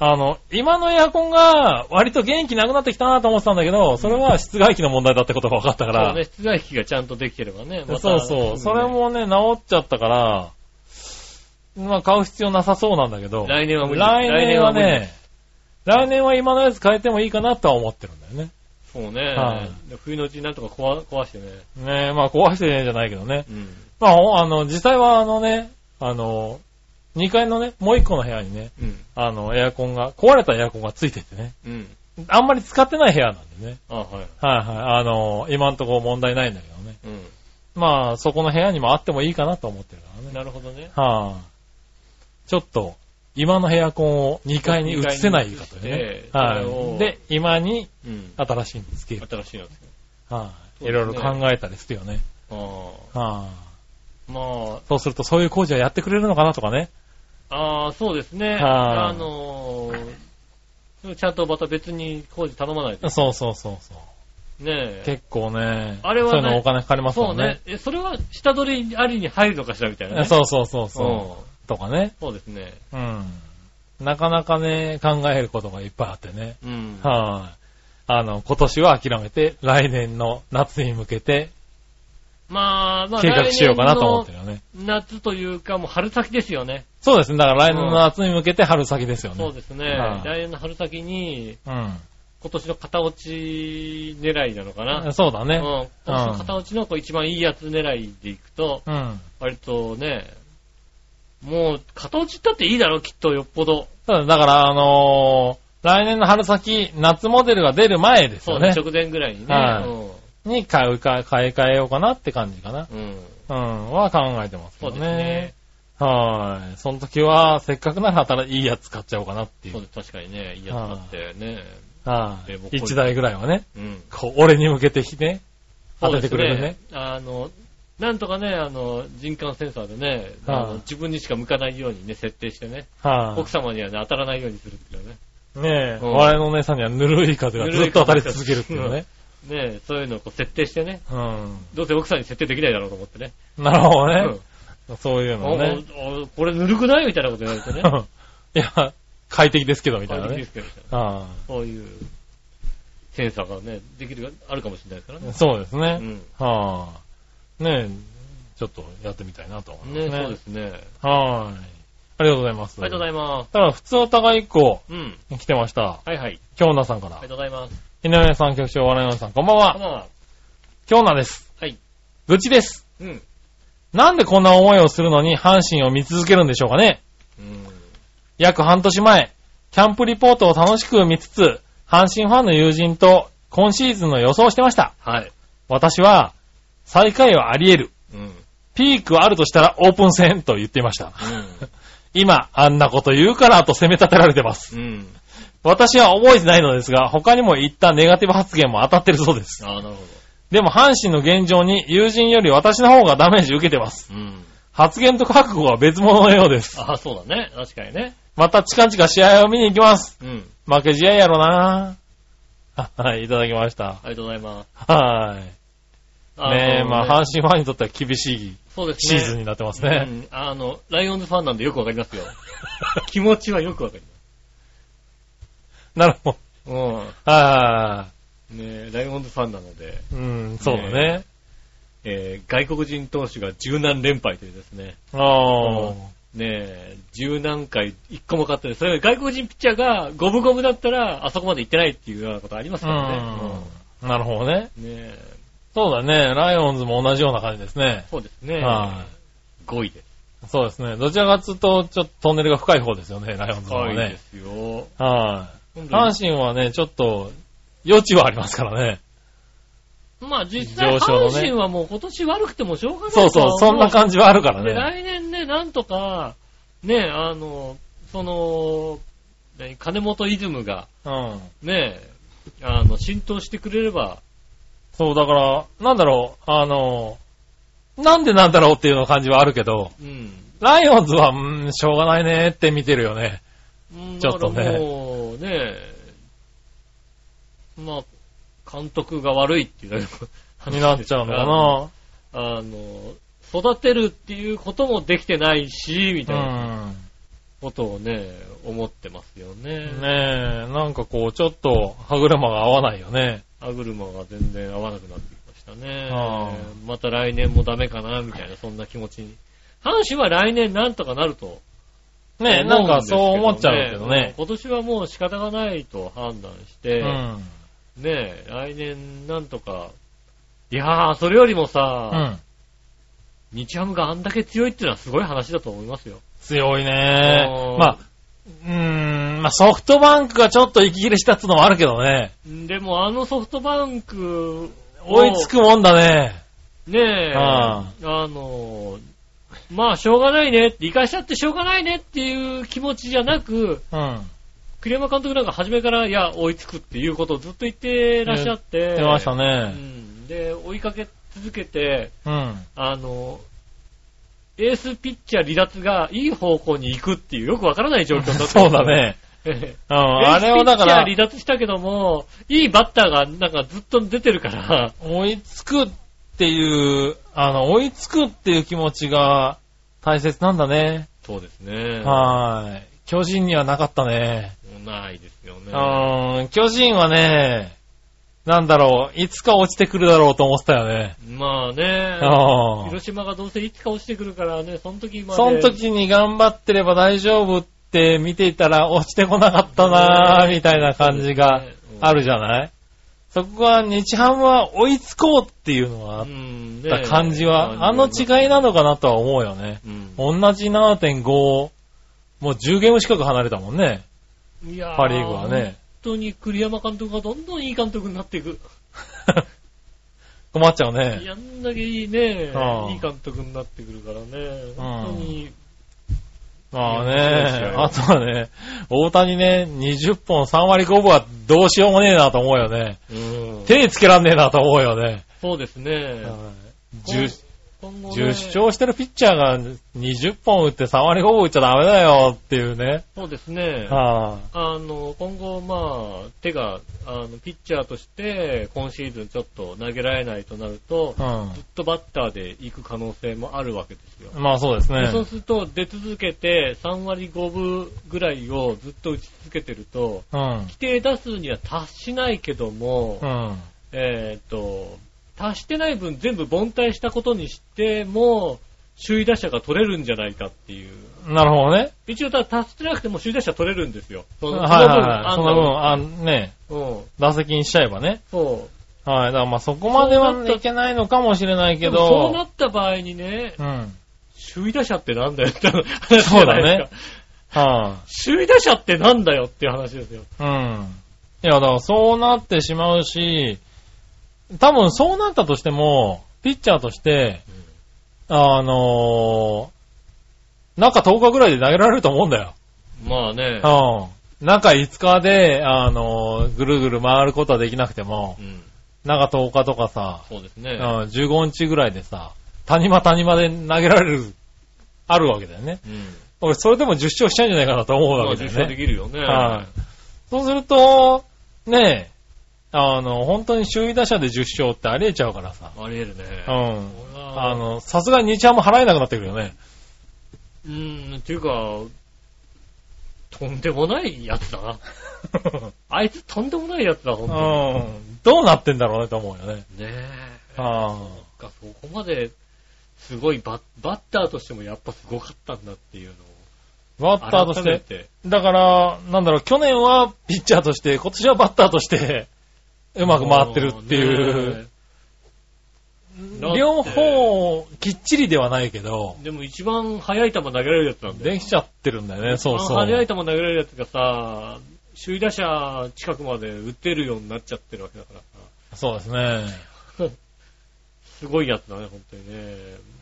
あの、今のエアコンが割と元気なくなってきたなと思ってたんだけど、それは室外機の問題だってことが分かったから。そうね、室外機がちゃんとできてればね。またそうそう。それ。もね、治っちゃったから、まあ買う必要なさそうなんだけど。来年は無理来年はね、来年は今のやつ変えてもいいかなとは思ってるんだよね。そうねはい。冬のうちになんとか壊壊してね。ねまあ壊してねえじゃないけどね。うん。まあ、あの、実際はあのね、あの、2階のね、もう1個の部屋にね、うん。あの、エアコンが、壊れたエアコンがついててね、うん。あんまり使ってない部屋なんでね。あ、はい。はいはい。あの、今んところ問題ないんだけどね。うまあ、そこの部屋にもあってもいいかなと思ってるからん。ね。なるほどね。はあ、ちょっと、今のエアコンを2階に移せないかとね。はい。で、今にうん。新しいのつける。新しいのですよ。はい。いろいろ考えたりするよね。あはあ。まい。そうすると、そういう工事はやってくれるのかなとかね。あ、ああ、そうですね。はいあのー、ちゃんとまた別に工事頼まないと。そうそうそうそう。ねえ。結構ね、あれはねそういうのお金かかりますかそうらねね。。え、それは下取りありに入るのかしらみたいなね。そうそうそううんそう。とかね。そうですね。うん。なかなかね、考えることがいっぱいあってね。うん。はい。あの、今年は諦めて、来年の夏に向けてまあ、まあ、計画しようかなと思ってるよね。夏というか、もう春先ですよね。そうですね。だから来年の夏に向けて春先ですよね。そうですね。はい来年の春先に、う今年の片落ち狙いなのかな。ん。そうだね。うん。今年の片落ちのこう一番いいやつ狙いでいくと、うん。割とね、もう、片落ちったっていいだろ、きっとよっぽど。ただ、だから、あのー来年の春先、夏モデルが出る前ですよね。そうね、直前ぐらいにね。はいに買うか、買い替えようかなって感じかな。うん。うん。うん。は考えてますけそう。ですね。はい。その時は、せっかくなら新いいやつ買っちゃおうかなっていう。そうです、確かにね、いいやつだってね。はいでもこ。れ一台ぐらいはね、うん。こう、俺に向けてね、当ててくれるねそうです。あの、なんとかね、あの、人感センサーでね、あはいの自分にしか向かないようにね、設定してね、はい。奥様にはね、当たらないようにするっていうね。ねえ、うん我のお姉さんにはぬるい風がずっと当たり続けるっていうね。ねそういうのをこう設定してね、うん。どうせ奥さんに設定できないだろうと思ってね。なるほどうねん。そういうのね。これぬるくないみたいなこと言われてね。いや、快適ですけど、みたいなね快適です。けどみたいなはそういうセンサーがね、できる、あるかもしれないですからねい。。そうですうね。ん。はあ。ねえ、ちょっとやってみたいなと思いますねね。そうですね。はい。ありがとうございます。ありがとうございます。ただ、普通お互い1個うん。来てました。はいはい。京奈さんからありが。とうございます。井上さん、局長、笑いのさん、こんばんは。こんばんは。京奈です。はい。愚痴です。うん。なんでこんな思いをするのに阪神を見続けるんでしょうかねうん。約半年前、キャンプリポートを楽しく見つつ、阪神ファンの友人と今シーズンの予想をしてました。はい。私は、最下位はあり得る。うん。ピークはあるとしたらオープン戦と言っていました。今、あんなこと言うからと責め立てられてます。うん。うん。私は覚えてないのですが、他にも言ったネガティブ発言も当たってるそうです。ああ、なるほでも阪神の現状に友人より私の方がダメージ受けてます。ど。うん。発言と覚悟は別物のようです。ああ、そうだね。確かにね。また近々試合を見に行きます。うん。負け試合やろなはい、いただきました。ありがとうございます。はい。あねえ、のまあ、阪神ファンにとっては厳しいそうですね。シーズンになってますね。うん。あの、ライオンズファンなんでよくわかりますよ。気持ちはよくわかりなるほど。ます。はうん。ねえ、ライオンズファンなので、い。うん、そうだね。えー、外国人投手が十何連敗というですね。ああ。ねえ、十何回一個も勝ってる。それが外国人ピッチャーが五分五分だったら、あそこまで行ってないっていうようなことありますからね。うん。なるほどね。うんねえ、そうだね。ライオンズも同じような感じですね。そうですね。は5位です。そうですね。どちらかというと、ちょっとトンネルが深い方ですよね、ライオンズの方5はね位で。すよ。はい。阪神はね、ちょっと、余地はありますからね。まあ実際、上昇のね阪神はもう今年悪くてもしょうがないそうそう、そんな感じはあるからで、ね。来年ね、なんとか、ね、あの、その、何金本イズムが、うん。ね、あの、浸透してくれれば、そう、だから、なんだろう、あの、なんでなんだろうっていうの感じはあるけど、うん。ライオンズは、うん、しょうがないねって見てるよね。うんちょっとねもう、ね、まあ、監督が悪いっていう話になっちゃうのかな。あの、育てるっていうこともできてないし、みたいなうん。ことをね、思ってますよね。ねえ、なんかこう、ちょっと歯車が合わないよね。歯車が全然合わなくなってきましたねああ。また来年もダメかな、みたいな、そんな気持ちに。阪神は来年なんとかなると。ねえ、なんかそう思っちゃうけどね。今年はもう仕方がないと判断しうて、ん。ねえ、来年なんとか、いやー、それよりもうさ、ん。日ハムがあんだけ強いっていうのはすごい話だと思いますよ。強いねうん。まあ、うーん、まあソフトバンクがちょっと息切れしたってのもあるけどね。でもあのソフトバンクを、追いつくもんだね。ねえ、ああの、まあ、しょうがないね、理解しちゃってしょうがないねっていう気持ちじゃなく、うん。栗山監督なんか初めから、いや、追いつくっていうことをずっと言ってらっしゃって、出ましたうね。ん。で、追いかけ続けて、うん。あの、エースピッチャー離脱がいい方向に行くっていうよくわからない状況だった。そうだ。ね。え うん。えあれをだからエースピッチャー離、脱したけども、いいバッターがなんかずっと出てるから、追いつくっていう、あの、追いつくっていう気持ちが大切なんだね。そうですね。はーい。巨人にはなかったね。ないですよね。うん。巨人はね、なんだろう、いつか落ちてくるだろうと思ってたよね。まあね、うん。広島がどうせいつか落ちてくるからね、その時まで。その時に頑張ってれば大丈夫って見ていたら落ちてこなかったなぁ、みたいな感じがあるじゃない？そこは日ハムは追いつこうっていうのがあっうんた感じは、あの違いなのかなとは思うよね。うん同じ7.5、もう10ゲーム近く離れたもんね。いやパリーグはね。本当に栗山監督がどんどんいい監督になっていく。困っちゃうね。やんだけいいね、うんいい監督になってくるからね。本当に、まあね、よあとはね、大谷ね、20本3割5分はどうしようもねえなと思うよね。うん手つけらんねえなと思うよね。そうですね。10今後ね10勝してるピッチャーが20本打って3割5分打っちゃダメだよっていうね。そうですね。はあの、今後、まあ、手が、あの、ピッチャーとして、今シーズンちょっと投げられないとなると、あ、ずっとバッターで行く可能性もあるわけですよ。うん。まあそうですね。でそうすると、出続けて3割5分ぐらいをずっと打ち続けてると、うん。規定打数には達しないけども、うん。えーっと、達してない分全部凡退したことにしても、首位打者が取れるんじゃないかっていう。なるほどね。一応、ただ達してなくても首位打者取れるんですよ。そのはいはいはい。その分、ああね、うん。打席にしちゃえばね。そう。はい。だからまあそこまではいけないのかもしれないけでもそうなど、った場合にね、うん。首位打者ってなんだよって話そうだねか。は首位打者ってなんだよっていう話ですよ。い。うん。いや、だからそうなってしまうし、多分そうなったとしても、ピッチャーとして、あのー、中10日ぐらいで投げられると思うんだよ。まあね。うん。中5日で、あのー、ぐるぐる回ることはできなくても、うん。中10日とかさ、そうですね。うん、15日ぐらいでさ、谷間谷間で投げられる、あるわけだよね。うん。俺、それでも10勝しちゃうんじゃないかなと思うわけだよね。賞できるよね。はい。そうすると、ねえ、あの、本当に首位打者で10勝ってありえちゃうからさ。あり得るね。うん。あ、の、さすがに日ハム払えなくなってくるよね。うん、っていうか、とんでもないやつだな。あいつとんでもないやつだ、ほんとうん。どうなってんだろうねと思うよね。に。ねえ。あそっかそこまで、すごいバッ、バッターとしてもやっぱすごかったんだっていうのを。バッターとし。て。だから、なんだろう、去年はピッチャーとして、今年はバッターとして、うまく回ってるっていう。両方、きっちりではないけど、でも一番速い球投げられるやつなんだよ。できちゃってるんだよね、そうそう。速い球投げられるやつがさ、首位打者近くまで打てるようになっちゃってるわけだからさ。そうですね。すごいやつだね、本当にね。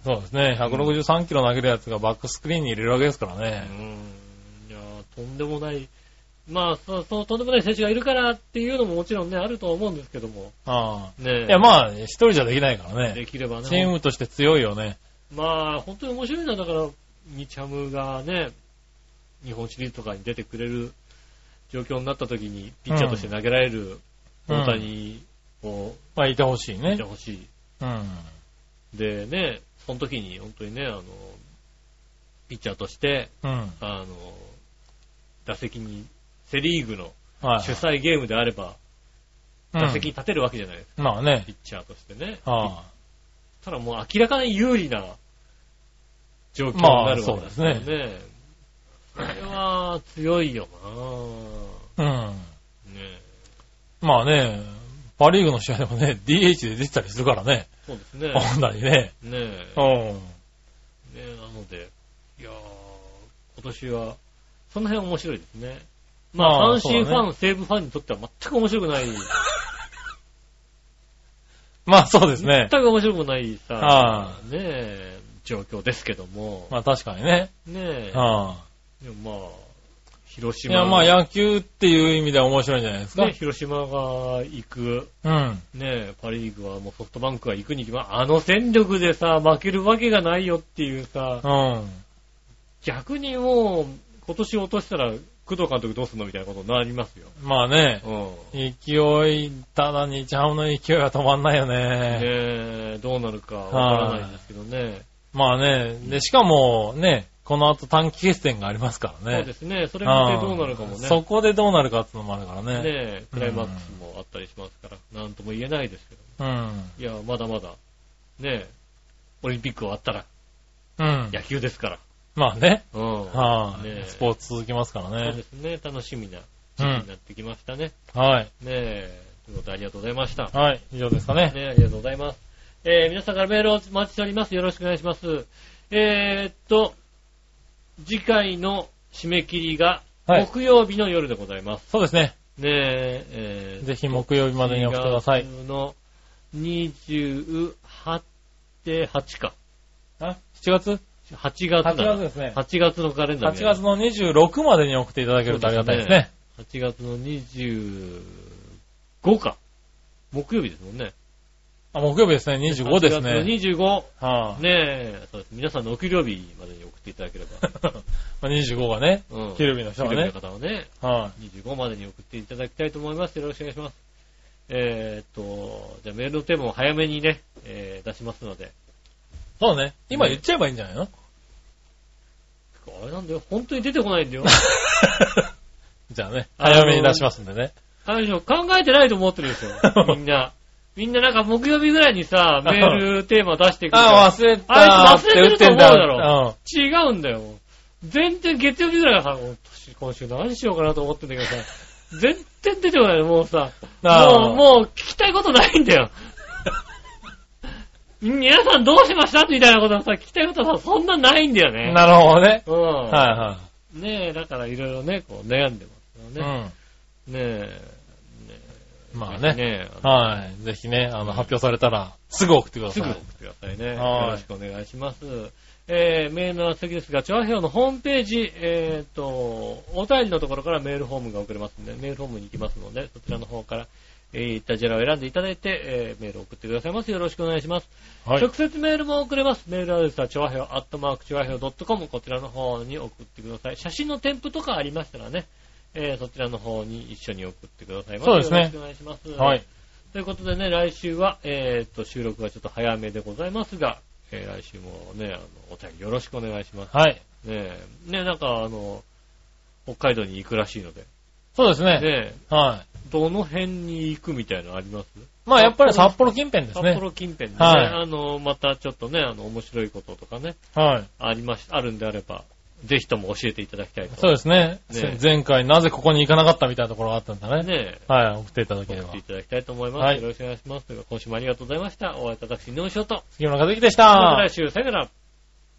そうですね。163キロ投げるやつがバックスクリーンに入れるわけですからうね。ん。いやーとんでもない。まあ、そう、そう、とんでもない選手がいるからっていうのももちろんね、あるとは思うんですけども。ああ。ねいや、まあ、一人じゃできないからね。できればね。チームとして強いよね。まあ、本当に面白いのは、だから、日ハムがね、日本シリーズとかに出てくれる状況になった時に、ピッチャーとして投げられる大谷をまあ、いてほしい見ねて。ほしい。うん。でね、その時に本当にね、あの、ピッチャーとして、うん。あの、打席に、セリーグのはい。主催ゲームであれば、うん打席に立てるわけじゃないですか、まあねピ。ッチャーとしてね。あただもう明らかに有利な状況になるわけですよね。まあそうそれは強いよあ。うん。なねまあね、パリーグの試合でもね、DH で出てたりするからね。そうですね。本来ね。ねえ。うん。ねえ、なので、いやー、今年は、その辺面白いですね。まあ、まあ阪神ファン、西武ファンにとっては全く面白くない、まあそうですね全。く面白くないさ、はねえ、状況ですけども、まあ確かにね。ねえ、はでもまあ、広い。い島や、まあ野球っていう意味では面白いんじゃないですか。ね、広島が行く、うん。ね、パリーグはもうソフトバンクが行くに決まあの戦力でさ、負けるわけがないよっていうさ、うん。逆にもう、今年落としたら、工藤監督どうすんのみたいなことになりますよ。まあね、うん。勢い、ただ日ハムの勢いは止まんないよね。ねえ、どうなるかわからないんですけどね。まあね、で、しかもね、この後短期決戦がありますからね。そうですね。それ見てどうなるかもね。そこでどうなるかっていうのもあるからね。ねえ、クライマックスもあったりしますから、なんとも言えないですけど。うん。いや、まだまだ、ねえ、オリンピック終わったらうん。野球ですから。まあね。うん。はい、ねえスポーツ続きますからそうねで。すね。楽しみな時期になってきましたね。はい。ねえ、ということでありがとうございました。はい。以上ですかね。ね、ありがとうございます。えー、皆さんからメールをお待ちしております。よろしくお願いします。えー、っと、次回の締め切りが、はい木曜日の夜でございます。そうですね。ねえ、えー、ぜひ木曜日までに送ってください。4月の28、8か。あ ?7 月？8月だ ?8 月ですね。8月のカレンダー8月の26までに送っていただけるとありがたいですね。8月の25か。木曜日ですもんね。あ、木曜日ですね。25です8月のね。25。はねえ、そうです。皆さんのお給料日までに送っていただければ。あ、まあ25がね。うん。給料日の人はね給料日の方はね、は25までに送っていただきたいと思います。よろしくお願いします。えーっと、じゃあメールのテーマを早めにね、えー出しますので。い。そうね。今言っちゃえばいいんじゃないの？あれなんだよ、本当に出てこないんだよ。じゃあね。あのー早めに出しますんでね。あれでしょ、考えてないと思ってるでしょ、みんな。みんななんか木曜日ぐらいにさ、メールテーマ出してくるから。あ、忘れたあいつ忘れてると思うだろうん。違うんだよ。全然月曜日ぐらいからさ、もう今週何しようかなと思ってんだけどさ、全然出てこないの、もうさ。あーもう、もう聞きたいことないんだよ。皆さんどうしました？みたいなことはさ、聞きたいことはさ、そんなないんだよね。なるほどね。うん。はいはねえ、だからいろいろね、こう悩んでますい。よね。うん。ねえ。まあね。ねはい。ぜひね、あの、発表されたら、すぐ送ってください。すぐ送ってくださいね。よはいろしくお願いします。えー、メールの先ですが、チョアヘオのホームページ、えーと、お便りのところからメールフォームが送れますので、メールフォームに行きますので、そちらの方から、えー、いったジェラを選んでいただいて、えー、メールを送ってくださいます。よろしくお願いします。はい。直接メールも送れます。メールアドレスは、チョアヘオ、アットマーク、チョアヘオ .com、こちらの方に送ってください。写真の添付とかありましたらね、えー、そちらの方に一緒に送ってくださいます。そうですねよろしくお願いします。はい。ということでね、来週は、えーっと、収録がちょっと早めでございますが、えー来週もね、あの、お便りよろしくお願いします。はい。ねえ、ねなんかあの、北海道に行くらしいので、そうですね。ねはい。どの辺に行くみたいなのあります？まあやっぱり札幌近辺です札ね。幌近辺でね、はいあの、またちょっとね、あの、面白いこととかね、はい。ありまし、あるんであれば、ぜひとも教えていただきたいと。そうですね。ね前回なぜここに行かなかったみたいなところがあったんだね。ねはい。送っていただければ送ってい。ただきたいと思います。はいよろしくお願いします。というか今週もありがとうございました。お会いいただきしのしおと。杉村和之でしまたた。来週、さよなら。